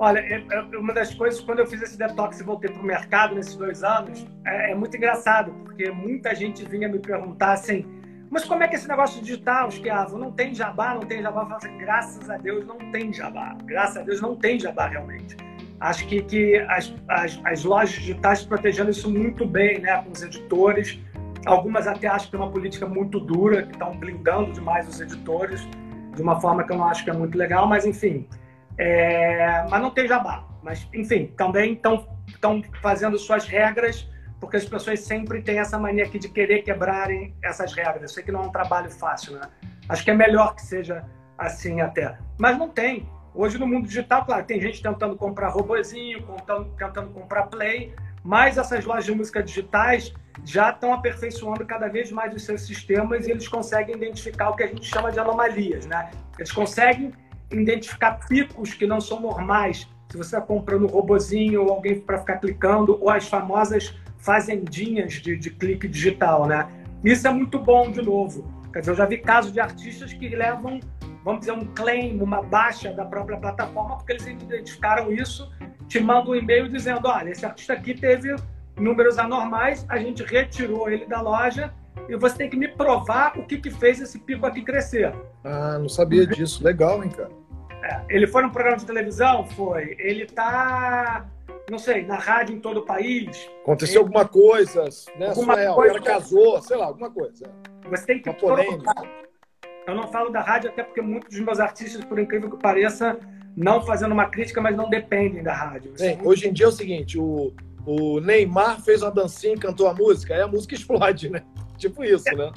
Olha, é, é, uma das coisas, quando eu fiz esse detox e voltei para o mercado nesses dois anos, é, é, muito engraçado, porque muita gente vinha me perguntar assim, mas como é que esse negócio digital, Esquiavo, não tem jabá, não tem jabá? Eu falo assim, graças a Deus não tem jabá. Graças a Deus não tem jabá realmente. Acho que, que as, as, as lojas digitais protegendo isso muito bem, né, com os editores. Algumas até acham que tem uma política muito dura, que estão blindando demais os editores, de uma forma que eu não acho que é muito legal, mas enfim, é, mas não tem jabá. Mas, enfim, também estão fazendo suas regras, porque as pessoas sempre têm essa mania aqui de querer quebrarem essas regras. Eu sei que não é um trabalho fácil, né? Acho que é melhor que seja assim até. Mas não tem. Hoje no mundo digital, claro, tem gente tentando comprar robozinho, tentando, tentando comprar play, mas essas lojas de música digitais já estão aperfeiçoando cada vez mais os seus sistemas e eles conseguem identificar o que a gente chama de anomalias, né? Eles conseguem identificar picos que não são normais. Se você está comprando um robozinho ou alguém para ficar clicando, ou as famosas fazendinhas de, de clique digital, né? Isso é muito bom, de novo. Quer dizer, eu já vi casos de artistas que levam, vamos dizer, um claim, uma baixa da própria plataforma, porque eles identificaram isso, te mandam um e-mail dizendo: olha, esse artista aqui teve números anormais, a gente retirou ele da loja e você tem que me provar o que, que fez esse pico aqui crescer. Ah, não sabia disso. Legal, hein, cara? É, ele foi num programa de televisão? Foi. Ele tá, não sei, na rádio em todo o país. Aconteceu ele... alguma coisa, né? Alguma Suel, coisa... Ela casou, sei lá, alguma coisa. Você tem que provar. Eu não falo da rádio até porque muitos dos meus artistas, por incrível que pareça, não fazendo uma crítica, mas não dependem da rádio. Bem, hoje em dia é o seguinte, o, o Neymar fez uma dancinha e cantou a música, aí a música (laughs) explode, né? Tipo isso, né?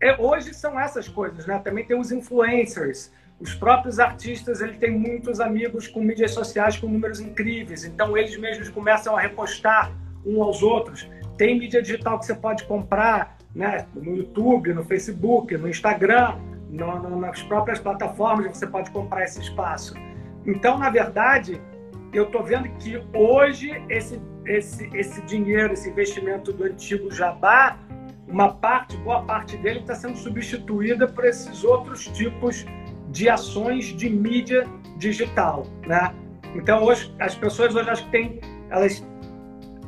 É, hoje são essas coisas, né? Também tem os influencers. Os próprios artistas, ele tem muitos amigos com mídias sociais com números incríveis. Então, eles mesmos começam a repostar um aos outros. Tem mídia digital que você pode comprar né? no YouTube, no Facebook, no Instagram, no, no, nas próprias plataformas você pode comprar esse espaço. Então, na verdade, eu estou vendo que hoje esse, esse, esse dinheiro, esse investimento do antigo Jabá, uma parte, boa parte dele está sendo substituída por esses outros tipos de ações de mídia digital, né? Então hoje as pessoas hoje acho que têm elas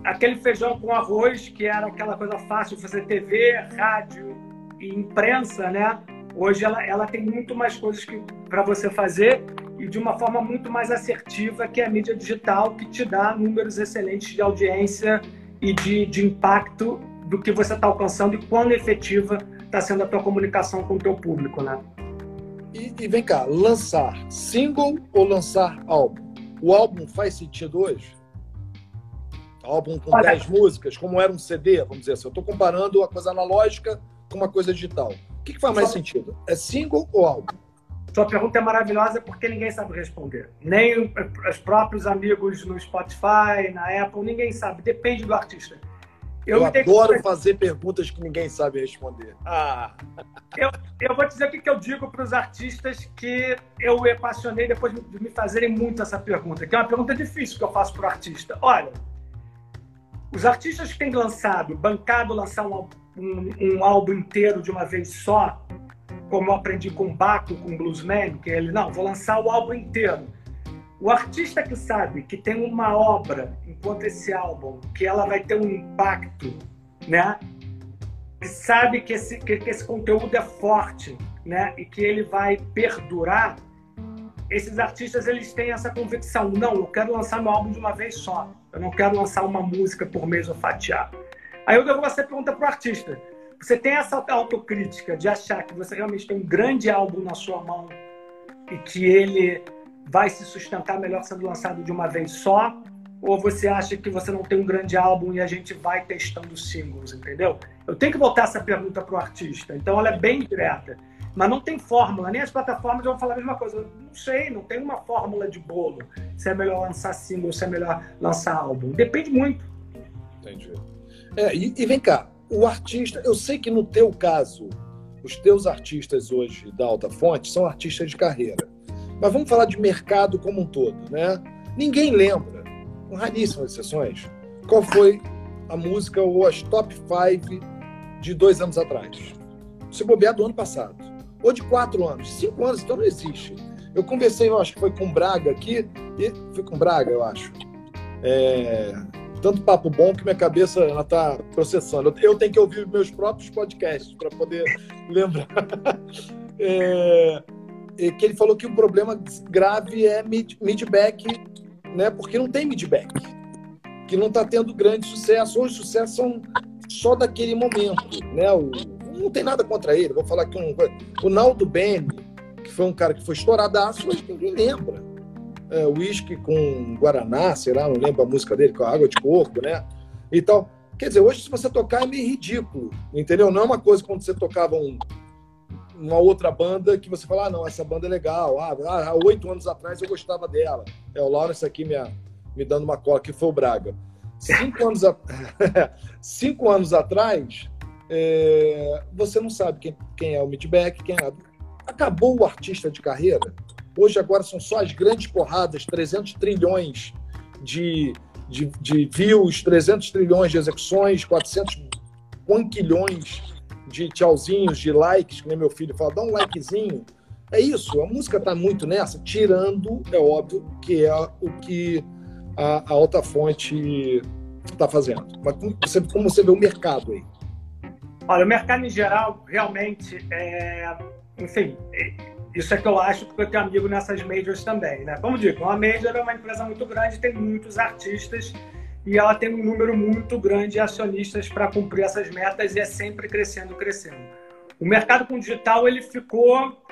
aquele feijão com arroz que era aquela coisa fácil de fazer TV, rádio e imprensa, né? Hoje ela, ela tem muito mais coisas que para você fazer e de uma forma muito mais assertiva que a mídia digital que te dá números excelentes de audiência e de, de impacto do que você está alcançando e quão efetiva está sendo a tua comunicação com o teu público, né? E, e, vem cá, lançar single ou lançar álbum? O álbum faz sentido hoje? Álbum com 10 músicas, como era um CD, vamos dizer assim. Eu estou comparando a coisa analógica com uma coisa digital. O que, que faz mais Só... sentido? É single ou álbum? Sua pergunta é maravilhosa porque ninguém sabe responder. Nem os próprios amigos no Spotify, na Apple, ninguém sabe. Depende do artista. Eu, eu adoro fazer perguntas que ninguém sabe responder. Ah. Eu, eu vou dizer o que eu digo para os artistas que eu me apaixonei depois de me fazerem muito essa pergunta, que é uma pergunta difícil que eu faço para o artista. Olha, os artistas que têm lançado, bancado lançar um, um, um álbum inteiro de uma vez só, como eu aprendi com o Baco, com o Bluesman, que ele, não, vou lançar o álbum inteiro. O artista que sabe que tem uma obra, enquanto esse álbum, que ela vai ter um impacto, né? Que sabe que esse, que, que esse conteúdo é forte, né? E que ele vai perdurar. Esses artistas eles têm essa convicção. Não, eu quero lançar meu álbum de uma vez só. Eu não quero lançar uma música por mês ou fatiar. Aí eu devo você pergunta para o artista: você tem essa autocrítica de achar que você realmente tem um grande álbum na sua mão e que ele vai se sustentar melhor sendo lançado de uma vez só? Ou você acha que você não tem um grande álbum e a gente vai testando singles, entendeu? Eu tenho que voltar essa pergunta para o artista. Então ela é bem direta. Mas não tem fórmula, nem as plataformas vão falar a mesma coisa. Eu não sei, não tem uma fórmula de bolo. Se é melhor lançar single, se é melhor lançar álbum. Depende muito. Entendi. É, e, e, vem cá, o artista, eu sei que no teu caso, os teus artistas hoje da Alta Fonte são artistas de carreira. Mas vamos falar de mercado como um todo, né? Ninguém lembra, com raríssimas exceções, qual foi a música ou as top 5 de dois anos atrás. Se bobear do ano passado. Ou de quatro anos. Cinco anos, então não existe. Eu conversei, eu acho que foi com Braga aqui, e foi com Braga, eu acho. É, tanto papo bom que minha cabeça está processando. Eu tenho que ouvir meus próprios podcasts para poder (laughs) lembrar. É, que ele falou que o problema grave é mid, midback, né? Porque não tem midback, que não está tendo grande sucesso. Hoje, sucesso são só daquele momento, né? O, não tem nada contra ele. Vou falar que um, o Naldo Bene, que foi um cara que foi estouradaço, mas ninguém lembra. É, uísque com Guaraná, sei lá, não lembro a música dele, com água de coco, né? E tal. Quer dizer, hoje se você tocar é meio ridículo, entendeu? Não é uma coisa quando você tocava um, uma outra banda que você fala, ah, não, essa banda é legal. Ah, ah, há oito anos atrás eu gostava dela. É o Lawrence aqui me, me dando uma cola, que foi o Braga. Cinco anos, a... (laughs) Cinco anos atrás, é... você não sabe quem, quem é o Midback, quem é. Acabou o artista de carreira. Hoje, agora, são só as grandes porradas 300 trilhões de, de, de views, 300 trilhões de execuções, 400 quanquilhões de tchauzinhos, de likes, que nem meu filho fala, dá um likezinho. É isso, a música está muito nessa, tirando, é óbvio, que é o que a, a alta fonte está fazendo. Mas como você, como você vê o mercado aí? Olha, o mercado em geral, realmente, é... enfim, é, isso é que eu acho, porque eu tenho amigo nessas majors também, né? Como digo, uma major é uma empresa muito grande, tem muitos artistas e ela tem um número muito grande de acionistas para cumprir essas metas e é sempre crescendo, crescendo. O mercado com digital, ele ficou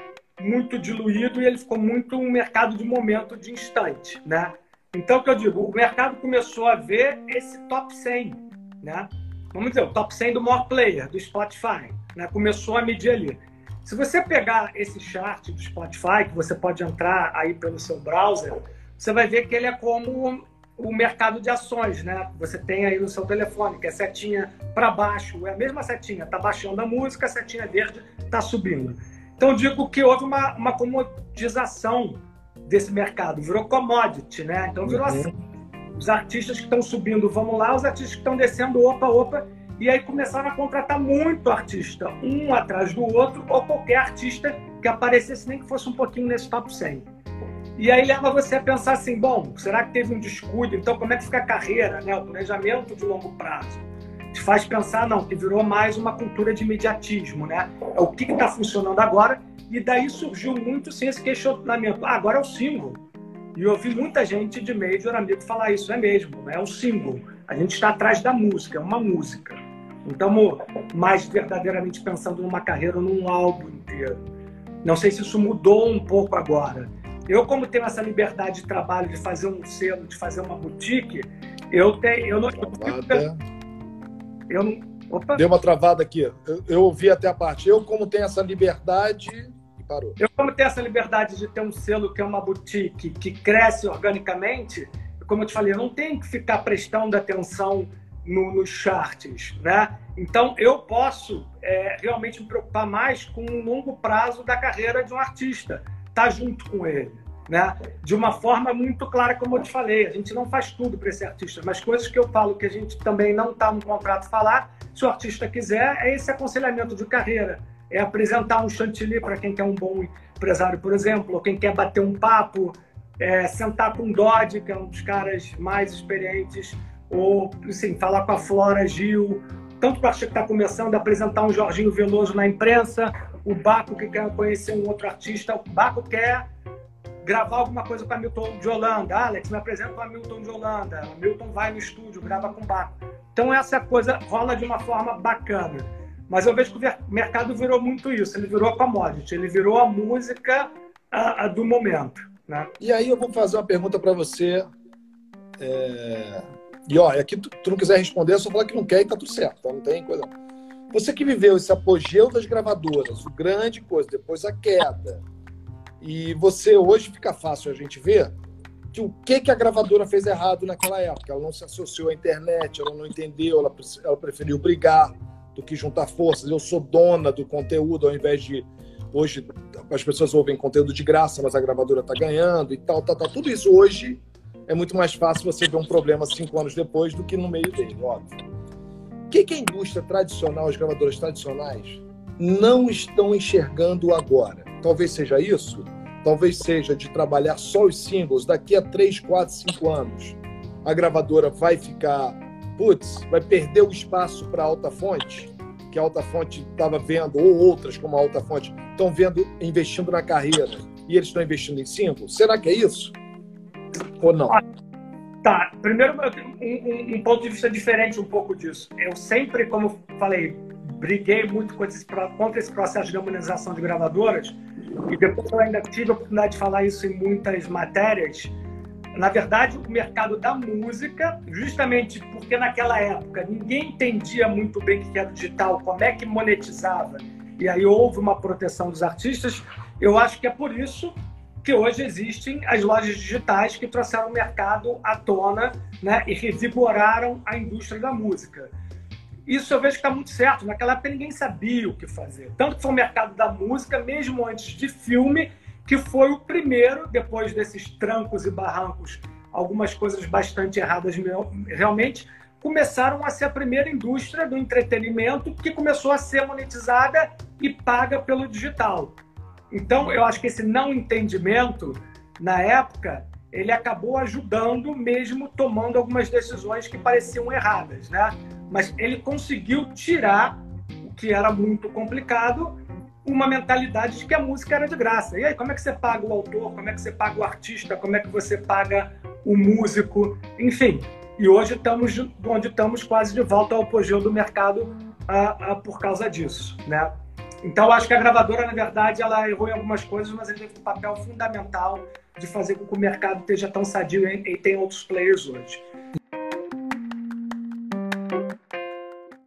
muito diluído e ele ficou muito um mercado de momento, de instante, né? Então, o que eu digo, o mercado começou a ver esse top 100, né? Vamos dizer, o top 100 do maior player, do Spotify, né? Começou a medir ali. Se você pegar esse chart do Spotify, que você pode entrar aí pelo seu browser, você vai ver que ele é como o mercado de ações, né? Você tem aí no seu telefone, que é setinha para baixo, é a mesma setinha, tá baixando a música, a setinha verde tá subindo. Então, digo que houve uma, uma comodização desse mercado, virou commodity, né? Então virou uhum. assim. Os artistas que estão subindo, vamos lá, os artistas que estão descendo, opa, opa. E aí começaram a contratar muito artista, um atrás do outro, ou qualquer artista que aparecesse, nem que fosse um pouquinho nesse top 100. E aí leva você a pensar assim, bom, será que teve um descuido? Então como é que fica a carreira, né? O planejamento de longo prazo? Te faz pensar, não, que virou mais uma cultura de imediatismo, né? É o que está funcionando agora e daí surgiu muito sim esse questionamento. Ah, agora é o single. E eu ouvi muita gente de major amigo falar isso, é mesmo, é o single. A gente está atrás da música, é uma música. Não estamos mais verdadeiramente pensando numa carreira num álbum inteiro. Não sei se isso mudou um pouco agora. Eu, como tenho essa liberdade de trabalho, de fazer um selo, de fazer uma boutique, eu tenho. Eu não. Eu, eu não opa. Deu uma travada aqui. Eu, eu ouvi até a parte. Eu, como tenho essa liberdade, parou. Eu, como tenho essa liberdade de ter um selo que é uma boutique que cresce organicamente, como eu te falei, eu não tenho que ficar prestando atenção no, nos charts, né? Então, eu posso é, realmente me preocupar mais com o longo prazo da carreira de um artista, tá junto com ele, né? De uma forma muito clara, como eu te falei, a gente não faz tudo para esse artista, mas coisas que eu falo que a gente também não está no contrato falar, se o artista quiser, é esse aconselhamento de carreira é apresentar um chantilly para quem quer um bom empresário, por exemplo, ou quem quer bater um papo, é, sentar com o Dodge, que é um dos caras mais experientes, ou, assim, falar com a Flora Gil, tanto para que está começando apresentar um Jorginho Veloso na imprensa, o Baco que quer conhecer um outro artista, o Baco quer gravar alguma coisa com Milton de Holanda. Alex, me apresenta com Milton de Holanda. Milton vai no estúdio, grava com o Baco. Então essa coisa rola de uma forma bacana. Mas eu vejo que o mercado virou muito isso. Ele virou a commodity, ele virou a música a, a do momento. Né? E aí eu vou fazer uma pergunta para você. É... E ó, aqui tu, tu não quiser responder, é só falar que não quer e tá tudo certo, tá? não tem coisa. Você que viveu esse apogeu das gravadoras, o grande coisa, depois a queda, e você hoje fica fácil a gente ver que o que, que a gravadora fez errado naquela época. Ela não se associou à internet, ela não entendeu, ela, ela preferiu brigar do que juntar forças. Eu sou dona do conteúdo ao invés de. Hoje as pessoas ouvem conteúdo de graça, mas a gravadora está ganhando e tal, tal, tal. Tudo isso hoje é muito mais fácil você ver um problema cinco anos depois do que no meio dele, óbvio. Que, que a indústria tradicional, as gravadoras tradicionais, não estão enxergando agora? Talvez seja isso talvez seja de trabalhar só os singles, daqui a 3, 4, 5 anos, a gravadora vai ficar, putz, vai perder o espaço para alta fonte, que a alta fonte estava vendo, ou outras como a alta fonte, estão vendo, investindo na carreira, e eles estão investindo em singles? Será que é isso? Ou não? Tá, primeiro um, um, ponto de vista diferente um pouco disso. Eu sempre, como falei, briguei muito contra esse, contra esse processo de harmonização de gravadoras, e depois eu ainda tive a oportunidade de falar isso em muitas matérias. Na verdade, o mercado da música, justamente porque naquela época ninguém entendia muito bem o que era digital, como é que monetizava, e aí houve uma proteção dos artistas, eu acho que é por isso que hoje existem as lojas digitais que trouxeram o mercado à tona né, e revigoraram a indústria da música. Isso eu vejo que está muito certo. Naquela época ninguém sabia o que fazer. Tanto que foi o mercado da música, mesmo antes de filme, que foi o primeiro, depois desses trancos e barrancos, algumas coisas bastante erradas realmente, começaram a ser a primeira indústria do entretenimento que começou a ser monetizada e paga pelo digital. Então, eu acho que esse não entendimento, na época, ele acabou ajudando, mesmo tomando algumas decisões que pareciam erradas, né? mas ele conseguiu tirar, o que era muito complicado, uma mentalidade de que a música era de graça. E aí, como é que você paga o autor? Como é que você paga o artista? Como é que você paga o músico? Enfim. E hoje estamos onde estamos quase de volta ao apogeu do mercado a, a, por causa disso, né? Então, acho que a gravadora, na verdade, ela errou em algumas coisas, mas ele teve um papel fundamental de fazer com que o mercado esteja tão sadio e tenha outros players hoje.